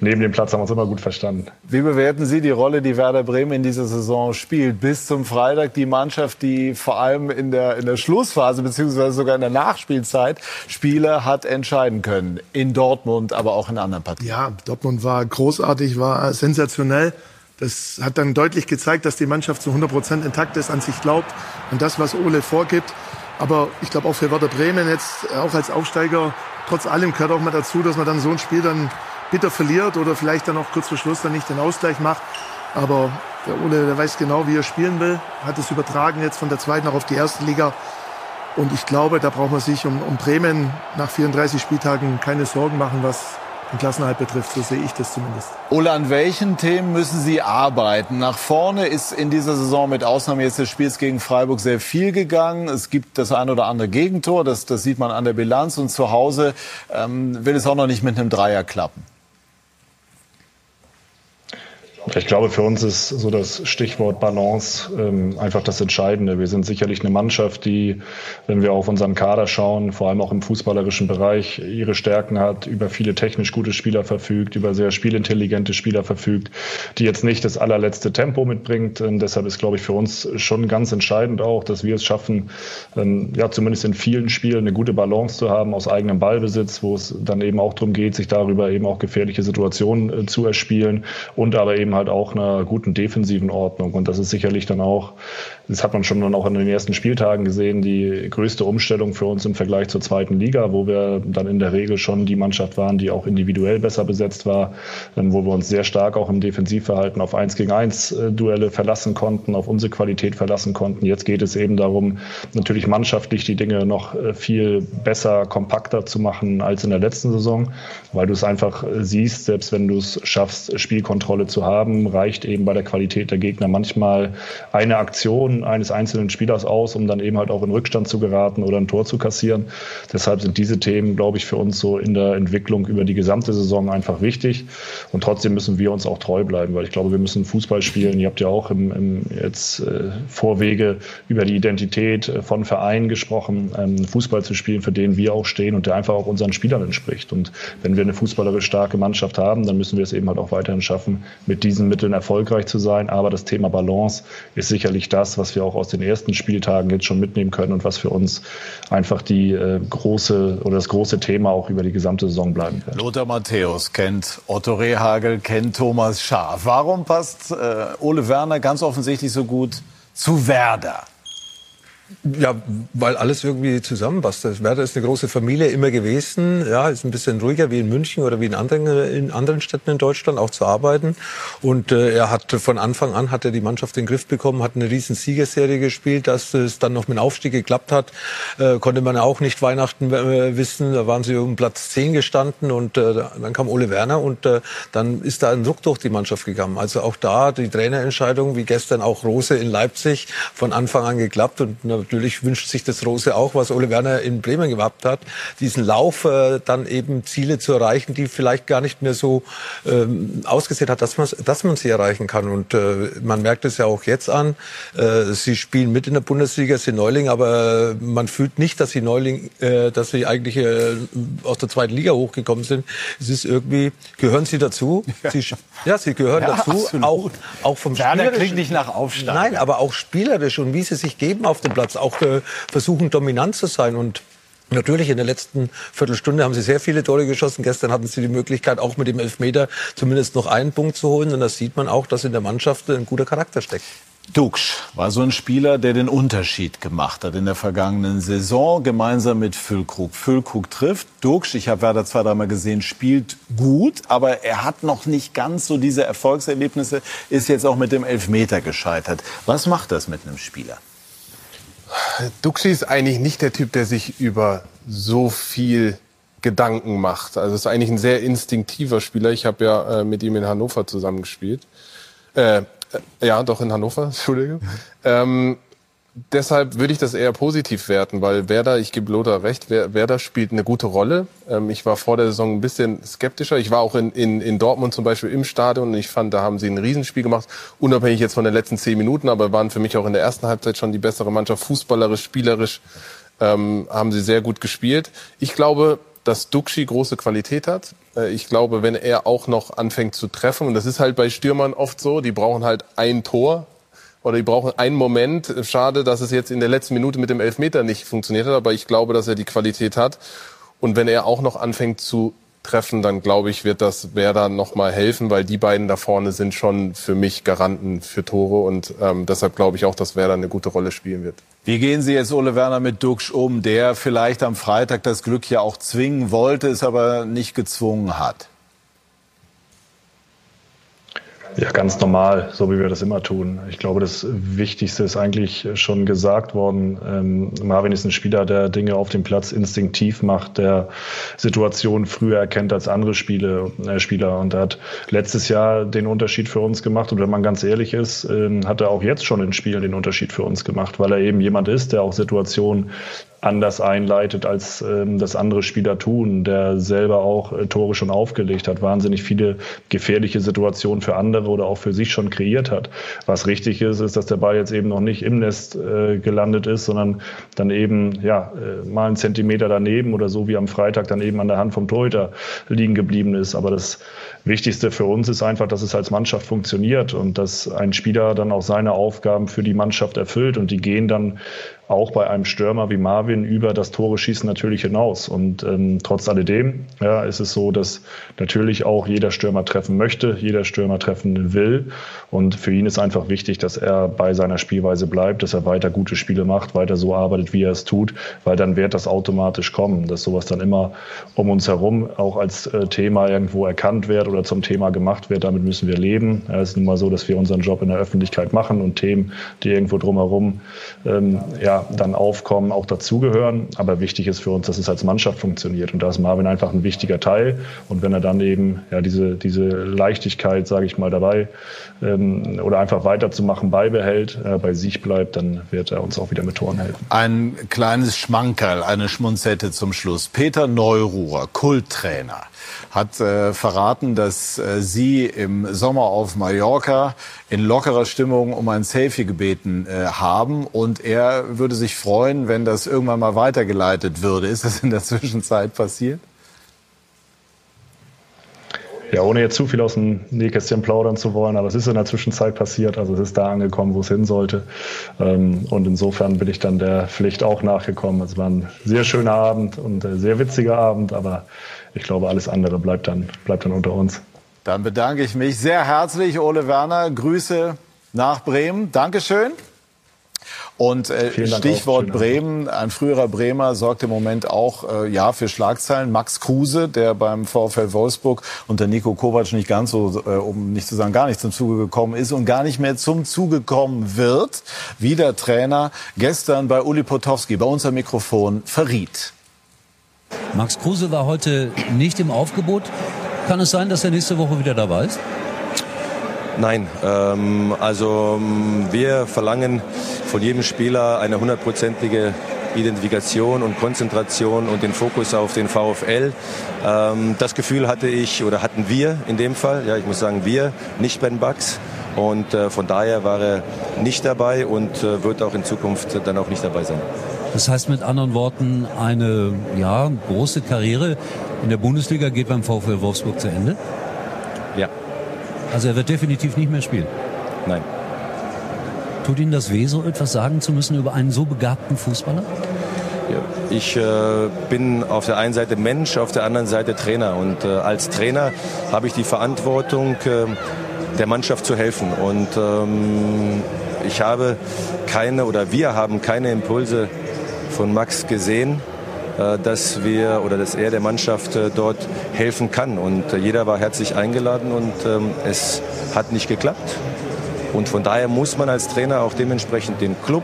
neben dem Platz haben wir uns immer gut verstanden. Wie bewerten Sie die Rolle, die Werder Bremen in dieser Saison spielt? Bis zum Freitag die Mannschaft, die vor allem in der, in der Schlussphase beziehungsweise sogar in der Nachspielzeit Spiele hat entscheiden können. In Dortmund, aber auch in anderen Partien. Ja, Dortmund war großartig, war sensationell. Das hat dann deutlich gezeigt, dass die Mannschaft zu 100 Prozent intakt ist, an sich glaubt und das, was Ole vorgibt. Aber ich glaube auch für Werder Bremen jetzt, auch als Aufsteiger, trotz allem gehört auch mal dazu, dass man dann so ein Spiel dann bitter verliert oder vielleicht dann auch kurz vor Schluss dann nicht den Ausgleich macht. Aber der Ole, der weiß genau, wie er spielen will, hat es übertragen jetzt von der zweiten auch auf die erste Liga. Und ich glaube, da braucht man sich um, um Bremen nach 34 Spieltagen keine Sorgen machen, was den Klassenhalt betrifft. So sehe ich das zumindest. Ole, an welchen Themen müssen Sie arbeiten? Nach vorne ist in dieser Saison mit Ausnahme jetzt des Spiels gegen Freiburg sehr viel gegangen. Es gibt das ein oder andere Gegentor, das, das sieht man an der Bilanz. Und zu Hause ähm, will es auch noch nicht mit einem Dreier klappen. Ich glaube, für uns ist so das Stichwort Balance ähm, einfach das Entscheidende. Wir sind sicherlich eine Mannschaft, die, wenn wir auf unseren Kader schauen, vor allem auch im fußballerischen Bereich, ihre Stärken hat, über viele technisch gute Spieler verfügt, über sehr spielintelligente Spieler verfügt, die jetzt nicht das allerletzte Tempo mitbringt. Ähm, deshalb ist, glaube ich, für uns schon ganz entscheidend auch, dass wir es schaffen, ähm, ja, zumindest in vielen Spielen eine gute Balance zu haben aus eigenem Ballbesitz, wo es dann eben auch darum geht, sich darüber eben auch gefährliche Situationen äh, zu erspielen und aber eben halt auch einer guten defensiven Ordnung. Und das ist sicherlich dann auch, das hat man schon dann auch in den ersten Spieltagen gesehen, die größte Umstellung für uns im Vergleich zur zweiten Liga, wo wir dann in der Regel schon die Mannschaft waren, die auch individuell besser besetzt war, wo wir uns sehr stark auch im Defensivverhalten auf eins gegen eins äh, Duelle verlassen konnten, auf unsere Qualität verlassen konnten. Jetzt geht es eben darum, natürlich mannschaftlich die Dinge noch äh, viel besser, kompakter zu machen als in der letzten Saison, weil du es einfach äh, siehst, selbst wenn du es schaffst, Spielkontrolle zu haben, reicht eben bei der Qualität der Gegner manchmal eine Aktion eines einzelnen Spielers aus, um dann eben halt auch in Rückstand zu geraten oder ein Tor zu kassieren. Deshalb sind diese Themen, glaube ich, für uns so in der Entwicklung über die gesamte Saison einfach wichtig. Und trotzdem müssen wir uns auch treu bleiben, weil ich glaube, wir müssen Fußball spielen. Ihr habt ja auch im, im jetzt äh, Vorwege über die Identität äh, von Vereinen gesprochen, ähm, Fußball zu spielen, für den wir auch stehen und der einfach auch unseren Spielern entspricht. Und wenn wir eine fußballerisch starke Mannschaft haben, dann müssen wir es eben halt auch weiterhin schaffen, mit diesen Mitteln erfolgreich zu sein. Aber das Thema Balance ist sicherlich das, was wir auch aus den ersten Spieltagen jetzt schon mitnehmen können und was für uns einfach die äh, große oder das große Thema auch über die gesamte Saison bleiben wird. Lothar Matthäus kennt Otto Rehagel, kennt Thomas Schaar. Warum passt äh, Ole Werner ganz offensichtlich so gut zu Werder? Ja, weil alles irgendwie zusammenpasst. Werder ist eine große Familie immer gewesen. Ja, ist ein bisschen ruhiger wie in München oder wie in anderen, in anderen Städten in Deutschland auch zu arbeiten. Und äh, er hat von Anfang an hat er die Mannschaft in den Griff bekommen, hat eine riesen Siegerserie gespielt. Dass es dann noch mit dem Aufstieg geklappt hat, äh, konnte man auch nicht Weihnachten äh, wissen. Da waren sie um Platz 10 gestanden und äh, dann kam Ole Werner und äh, dann ist da ein Druck durch die Mannschaft gegangen. Also auch da die Trainerentscheidung, wie gestern auch Rose in Leipzig, von Anfang an geklappt und natürlich wünscht sich das Rose auch, was Ole Werner in Bremen gehabt hat, diesen Lauf äh, dann eben Ziele zu erreichen, die vielleicht gar nicht mehr so ähm, ausgesehen hat, dass man, dass man sie erreichen kann. Und äh, man merkt es ja auch jetzt an. Äh, sie spielen mit in der Bundesliga, sind Neuling, aber man fühlt nicht, dass sie Neuling, äh, dass sie eigentlich äh, aus der zweiten Liga hochgekommen sind. Es ist irgendwie, gehören sie dazu? Ja, sie, ja, sie gehören ja, dazu. Auch, auch vom Werner klingt nicht nach Aufstand. Nein, aber auch spielerisch und wie sie sich geben auf dem Platz auch äh, versuchen, dominant zu sein. Und Natürlich, in der letzten Viertelstunde haben sie sehr viele Tore geschossen. Gestern hatten sie die Möglichkeit, auch mit dem Elfmeter zumindest noch einen Punkt zu holen. Und da sieht man auch, dass in der Mannschaft ein guter Charakter steckt. Dux war so ein Spieler, der den Unterschied gemacht hat in der vergangenen Saison, gemeinsam mit Füllkrug. Füllkrug trifft, Dux, ich habe Werder zwei, dreimal gesehen, spielt gut, aber er hat noch nicht ganz so diese Erfolgserlebnisse, ist jetzt auch mit dem Elfmeter gescheitert. Was macht das mit einem Spieler? Duxi ist eigentlich nicht der Typ, der sich über so viel Gedanken macht. Also ist eigentlich ein sehr instinktiver Spieler. Ich habe ja äh, mit ihm in Hannover zusammengespielt. Äh, äh, ja, doch in Hannover, Entschuldigung. ähm, deshalb würde ich das eher positiv werten, weil Werder, ich gebe Lothar recht, Werder spielt eine gute Rolle. Ähm, ich war vor der Saison ein bisschen skeptischer. Ich war auch in, in, in Dortmund zum Beispiel im Stadion und ich fand, da haben sie ein Riesenspiel gemacht, unabhängig jetzt von den letzten zehn Minuten, aber waren für mich auch in der ersten Halbzeit schon die bessere Mannschaft, fußballerisch, spielerisch ähm, haben sie sehr gut gespielt. Ich glaube, dass Duxi große Qualität hat. Äh, ich glaube, wenn er auch noch anfängt zu treffen, und das ist halt bei Stürmern oft so, die brauchen halt ein Tor oder die brauchen einen Moment. Schade, dass es jetzt in der letzten Minute mit dem Elfmeter nicht funktioniert hat, aber ich glaube, dass er die Qualität hat. Und wenn er auch noch anfängt zu treffen, dann glaube ich, wird das Werder noch mal helfen, weil die beiden da vorne sind schon für mich Garanten für Tore und ähm, deshalb glaube ich auch, dass Werder eine gute Rolle spielen wird. Wie gehen Sie jetzt, Ole Werner, mit Duxch um, der vielleicht am Freitag das Glück ja auch zwingen wollte, es aber nicht gezwungen hat? Ja, ganz normal, so wie wir das immer tun. Ich glaube, das Wichtigste ist eigentlich schon gesagt worden. Ähm, Marvin ist ein Spieler, der Dinge auf dem Platz instinktiv macht, der Situationen früher erkennt als andere Spiele, äh, Spieler. Und er hat letztes Jahr den Unterschied für uns gemacht. Und wenn man ganz ehrlich ist, äh, hat er auch jetzt schon in Spielen den Unterschied für uns gemacht, weil er eben jemand ist, der auch Situationen anders einleitet, als ähm, das andere Spieler tun, der selber auch äh, Tore schon aufgelegt hat, wahnsinnig viele gefährliche Situationen für andere oder auch für sich schon kreiert hat. Was richtig ist, ist, dass der Ball jetzt eben noch nicht im Nest äh, gelandet ist, sondern dann eben ja äh, mal einen Zentimeter daneben oder so wie am Freitag dann eben an der Hand vom Torhüter liegen geblieben ist. Aber das Wichtigste für uns ist einfach, dass es als Mannschaft funktioniert und dass ein Spieler dann auch seine Aufgaben für die Mannschaft erfüllt und die gehen dann auch bei einem Stürmer wie Marvin über das Tore schießen natürlich hinaus. Und ähm, trotz alledem ja, ist es so, dass natürlich auch jeder Stürmer treffen möchte, jeder Stürmer treffen will. Und für ihn ist einfach wichtig, dass er bei seiner Spielweise bleibt, dass er weiter gute Spiele macht, weiter so arbeitet, wie er es tut, weil dann wird das automatisch kommen, dass sowas dann immer um uns herum auch als äh, Thema irgendwo erkannt wird oder zum Thema gemacht wird. Damit müssen wir leben. Ja, es ist nun mal so, dass wir unseren Job in der Öffentlichkeit machen und Themen, die irgendwo drumherum ähm, ja, dann aufkommen, auch dazugehören. Aber wichtig ist für uns, dass es als Mannschaft funktioniert. Und da ist Marvin einfach ein wichtiger Teil. Und wenn er dann eben ja, diese, diese Leichtigkeit, sage ich mal, dabei ähm, oder einfach weiterzumachen beibehält, äh, bei sich bleibt, dann wird er uns auch wieder mit Toren helfen. Ein kleines Schmankerl, eine Schmunzette zum Schluss. Peter Neururer, Kulttrainer hat äh, verraten, dass äh, Sie im Sommer auf Mallorca in lockerer Stimmung um ein Selfie gebeten äh, haben und er würde sich freuen, wenn das irgendwann mal weitergeleitet würde. Ist das in der Zwischenzeit passiert? Ja, ohne jetzt zu viel aus dem Nähkästchen plaudern zu wollen, aber es ist in der Zwischenzeit passiert. Also es ist da angekommen, wo es hin sollte. Ähm, und insofern bin ich dann der Pflicht auch nachgekommen. Es war ein sehr schöner Abend und ein sehr witziger Abend, aber ich glaube, alles andere bleibt dann, bleibt dann unter uns. Dann bedanke ich mich sehr herzlich, Ole Werner. Grüße nach Bremen. Dankeschön. Und äh, Stichwort Bremen, ein früherer Bremer sorgt im Moment auch äh, ja für Schlagzeilen. Max Kruse, der beim VfL Wolfsburg unter Nico Kovac nicht ganz so, äh, um nicht zu sagen gar nicht zum Zuge gekommen ist und gar nicht mehr zum Zuge kommen wird, wie der Trainer gestern bei Uli Potowski bei uns am Mikrofon verriet. Max Kruse war heute nicht im Aufgebot. Kann es sein, dass er nächste Woche wieder dabei ist? Nein, ähm, also ähm, wir verlangen von jedem Spieler eine hundertprozentige Identifikation und Konzentration und den Fokus auf den VfL. Ähm, das Gefühl hatte ich oder hatten wir in dem Fall, ja ich muss sagen wir, nicht Ben Bucks. Und äh, von daher war er nicht dabei und äh, wird auch in Zukunft dann auch nicht dabei sein. Das heißt mit anderen Worten, eine ja, große Karriere in der Bundesliga geht beim VfL Wolfsburg zu Ende? Ja. Also er wird definitiv nicht mehr spielen? Nein. Tut Ihnen das weh, so etwas sagen zu müssen über einen so begabten Fußballer? Ich äh, bin auf der einen Seite Mensch, auf der anderen Seite Trainer. Und äh, als Trainer habe ich die Verantwortung, äh, der Mannschaft zu helfen. Und ähm, ich habe keine oder wir haben keine Impulse von Max gesehen, dass wir oder dass er der Mannschaft äh, dort helfen kann. Und äh, jeder war herzlich eingeladen und ähm, es hat nicht geklappt. Und von daher muss man als Trainer auch dementsprechend den Club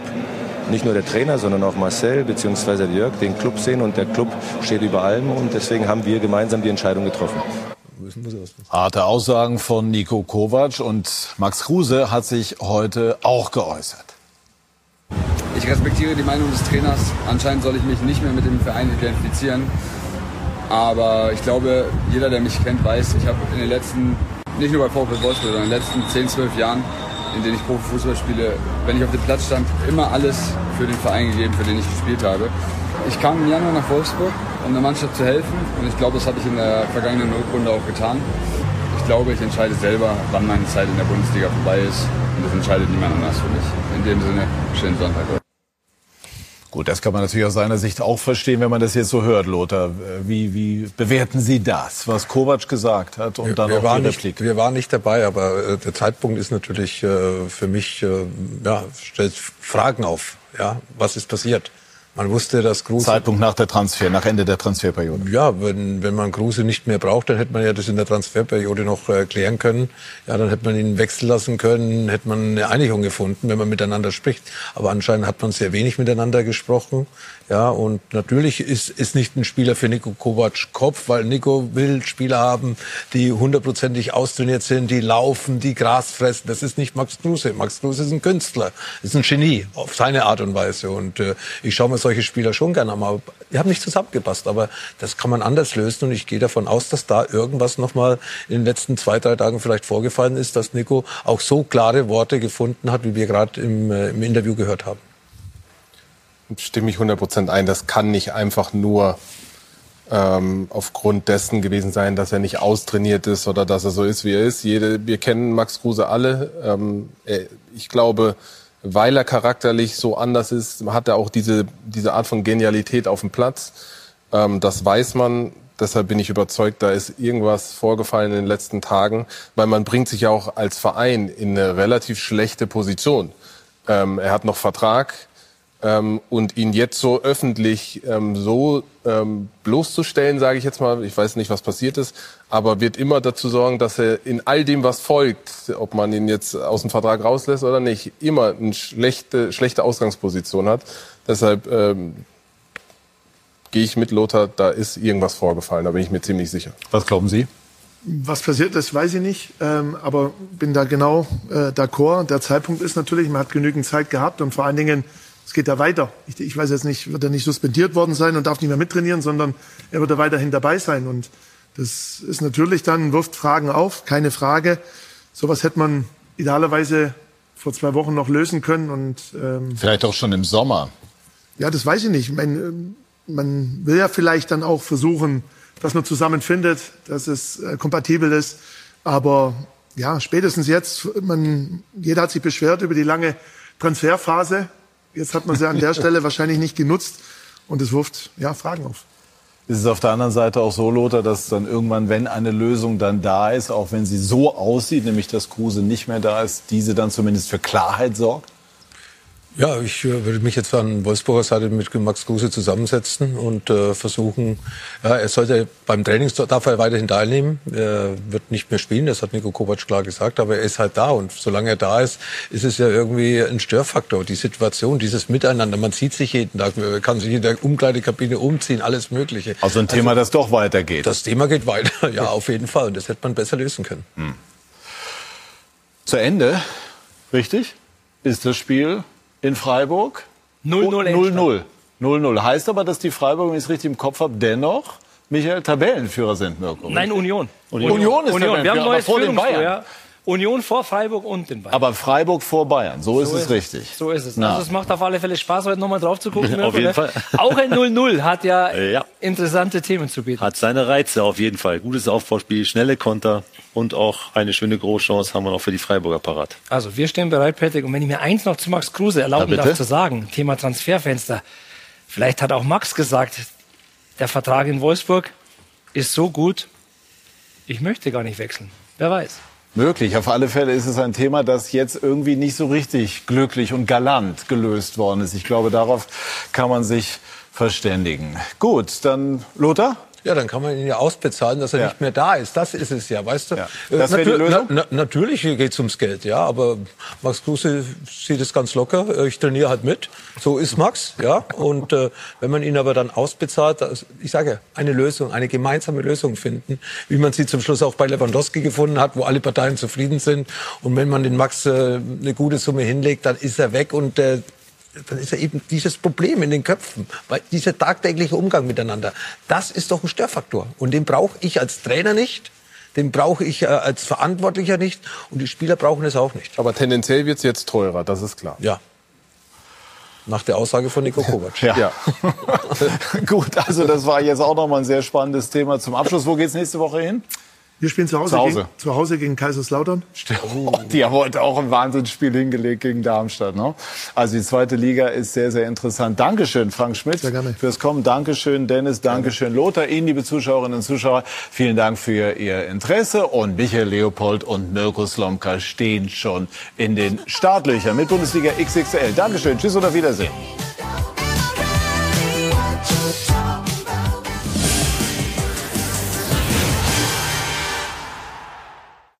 nicht nur der Trainer, sondern auch Marcel bzw. Jörg den Club sehen und der Club steht über allem und deswegen haben wir gemeinsam die Entscheidung getroffen. Harte Aussagen von Nico Kovac und Max Kruse hat sich heute auch geäußert. Ich respektiere die Meinung des Trainers. Anscheinend soll ich mich nicht mehr mit dem Verein identifizieren. Aber ich glaube, jeder, der mich kennt, weiß, ich habe in den letzten, nicht nur bei VfL Wolfsburg, sondern in den letzten 10, 12 Jahren, in denen ich Profifußball spiele, wenn ich auf dem Platz stand, immer alles für den Verein gegeben, für den ich gespielt habe. Ich kam im Januar nach Wolfsburg, um der Mannschaft zu helfen. Und ich glaube, das habe ich in der vergangenen Rückrunde auch getan. Ich glaube, ich entscheide selber, wann meine Zeit in der Bundesliga vorbei ist. Und das entscheidet niemand anders für mich. In dem Sinne, schönen Sonntag. Gut, das kann man natürlich aus seiner Sicht auch verstehen, wenn man das jetzt so hört, Lothar. Wie, wie bewerten Sie das, was Kovac gesagt hat und wir, dann wir auch waren die nicht, Replik? Wir waren nicht dabei, aber äh, der Zeitpunkt ist natürlich äh, für mich, äh, ja, stellt Fragen auf. Ja, was ist passiert? Man wusste, dass Kruse... Zeitpunkt nach der Transfer, nach Ende der Transferperiode. Ja, wenn, wenn man Kruse nicht mehr braucht, dann hätte man ja das in der Transferperiode noch äh, klären können. Ja, dann hätte man ihn wechseln lassen können, hätte man eine Einigung gefunden, wenn man miteinander spricht. Aber anscheinend hat man sehr wenig miteinander gesprochen. Ja, und natürlich ist, ist nicht ein Spieler für Nico Kovac Kopf, weil Nico will Spieler haben, die hundertprozentig austrainiert sind, die laufen, die Gras fressen. Das ist nicht Max Kruse. Max Kruse ist ein Künstler, ist ein Genie auf seine Art und Weise. Und äh, ich schaue mir solche Spieler schon gerne an. Aber die haben nicht zusammengepasst. Aber das kann man anders lösen. Und ich gehe davon aus, dass da irgendwas nochmal in den letzten zwei, drei Tagen vielleicht vorgefallen ist, dass Nico auch so klare Worte gefunden hat, wie wir gerade im, äh, im Interview gehört haben stimme ich 100% ein. Das kann nicht einfach nur ähm, aufgrund dessen gewesen sein, dass er nicht austrainiert ist oder dass er so ist, wie er ist. Jede, wir kennen Max Kruse alle. Ähm, ich glaube, weil er charakterlich so anders ist, hat er auch diese, diese Art von Genialität auf dem Platz. Ähm, das weiß man. Deshalb bin ich überzeugt, da ist irgendwas vorgefallen in den letzten Tagen, weil man bringt sich ja auch als Verein in eine relativ schlechte Position. Ähm, er hat noch Vertrag ähm, und ihn jetzt so öffentlich ähm, so ähm, bloßzustellen, sage ich jetzt mal, ich weiß nicht, was passiert ist, aber wird immer dazu sorgen, dass er in all dem, was folgt, ob man ihn jetzt aus dem Vertrag rauslässt oder nicht, immer eine schlechte, schlechte Ausgangsposition hat. Deshalb ähm, gehe ich mit Lothar, da ist irgendwas vorgefallen, da bin ich mir ziemlich sicher. Was glauben Sie? Was passiert ist, weiß ich nicht, ähm, aber bin da genau äh, d'accord. Der Zeitpunkt ist natürlich, man hat genügend Zeit gehabt und vor allen Dingen es geht ja weiter. Ich, ich, weiß jetzt nicht, wird er nicht suspendiert worden sein und darf nicht mehr mittrainieren, sondern er wird da weiterhin dabei sein. Und das ist natürlich dann, wirft Fragen auf, keine Frage. Sowas hätte man idealerweise vor zwei Wochen noch lösen können. Und, ähm, Vielleicht auch schon im Sommer. Ja, das weiß ich nicht. Ich meine, ähm, man will ja vielleicht dann auch versuchen, dass man zusammenfindet, dass es äh, kompatibel ist. Aber ja, spätestens jetzt, man, jeder hat sich beschwert über die lange Transferphase. Jetzt hat man sie an der Stelle wahrscheinlich nicht genutzt und es wirft ja, Fragen auf. Ist es auf der anderen Seite auch so, Lothar, dass dann irgendwann, wenn eine Lösung dann da ist, auch wenn sie so aussieht, nämlich dass Kruse nicht mehr da ist, diese dann zumindest für Klarheit sorgt? Ja, ich äh, würde mich jetzt an Wolfsburger Seite mit Max Kruse zusammensetzen und äh, versuchen, ja, er sollte beim Training darf er weiterhin teilnehmen, er wird nicht mehr spielen, das hat Nico Kovac klar gesagt, aber er ist halt da und solange er da ist, ist es ja irgendwie ein Störfaktor, die Situation, dieses Miteinander, man sieht sich jeden Tag, man kann sich in der Umkleidekabine umziehen, alles mögliche. Also ein Thema, also, das doch weitergeht. Das Thema geht weiter, ja, auf jeden Fall und das hätte man besser lösen können. Hm. Zu Ende, richtig, ist das Spiel in Freiburg. 0-0. 0-0. Heißt aber, dass die Freiburger, wenn ich es richtig im Kopf habe, dennoch, Michael, Tabellenführer sind, Mirko. Nein, Union. Union, Union ist Union. Wir haben aber neues vor den Bayern. Ja. Union vor Freiburg und den Bayern. Aber Freiburg vor Bayern, so, so ist, es ist richtig. So ist es. Na. Also es macht auf alle Fälle Spaß, heute nochmal drauf zu gucken. auf jeden Fall. Auch ein 0-0 hat ja, ja, interessante Themen zu bieten. Hat seine Reize auf jeden Fall. Gutes Aufbauspiel, schnelle Konter und auch eine schöne Großchance haben wir noch für die Freiburger parat. Also wir stehen bereit, Patrick. Und wenn ich mir eins noch zu Max Kruse erlauben ja, darf zu sagen, Thema Transferfenster. Vielleicht hat auch Max gesagt, der Vertrag in Wolfsburg ist so gut, ich möchte gar nicht wechseln. Wer weiß. Möglich. Auf alle Fälle ist es ein Thema, das jetzt irgendwie nicht so richtig glücklich und galant gelöst worden ist. Ich glaube, darauf kann man sich verständigen. Gut, dann Lothar? Ja, dann kann man ihn ja ausbezahlen, dass er Ja. nicht mehr da ist. Das ist es ja, weißt du? Ja. Äh, Das wäre die Lösung? Na, na, natürlich geht es ums Geld, ja. Aber Max Kruse sieht es ganz locker. Äh, Ich trainiere halt mit. So ist Max, ja. Und äh, wenn man ihn aber dann ausbezahlt, ich sage eine Lösung, eine gemeinsame Lösung finden, wie man sie zum Schluss auch bei Lewandowski gefunden hat, wo alle Parteien zufrieden sind. Und wenn man den Max äh, eine gute Summe hinlegt, dann ist er weg und äh, dann ist ja eben dieses Problem in den Köpfen, weil dieser tagtägliche Umgang miteinander, das ist doch ein Störfaktor. Und den brauche ich als Trainer nicht, den brauche ich äh, als Verantwortlicher nicht und die Spieler brauchen es auch nicht. Aber tendenziell wird es jetzt teurer, das ist klar. Ja. Nach der Aussage von Nico Kovac. Ja. Gut, also das war jetzt auch nochmal ein sehr spannendes Thema zum Abschluss. Wo geht's nächste Woche hin? Wir spielen zu Hause, Zu Hause. Gegen, zu Hause gegen Kaiserslautern. Oh, die haben heute auch ein Wahnsinnsspiel hingelegt gegen Darmstadt. Ne? Also die zweite Liga ist sehr, sehr interessant. Dankeschön, Frank Schmidt, fürs Kommen. Dankeschön, Dennis. Dankeschön, Lothar. Ihnen, liebe Zuschauerinnen und Zuschauer, vielen Dank für Ihr Interesse. Und Michael Leopold und Mirko Slomka stehen schon in den Startlöchern mit Bundesliga XXL. Dankeschön. Tschüss und auf Wiedersehen.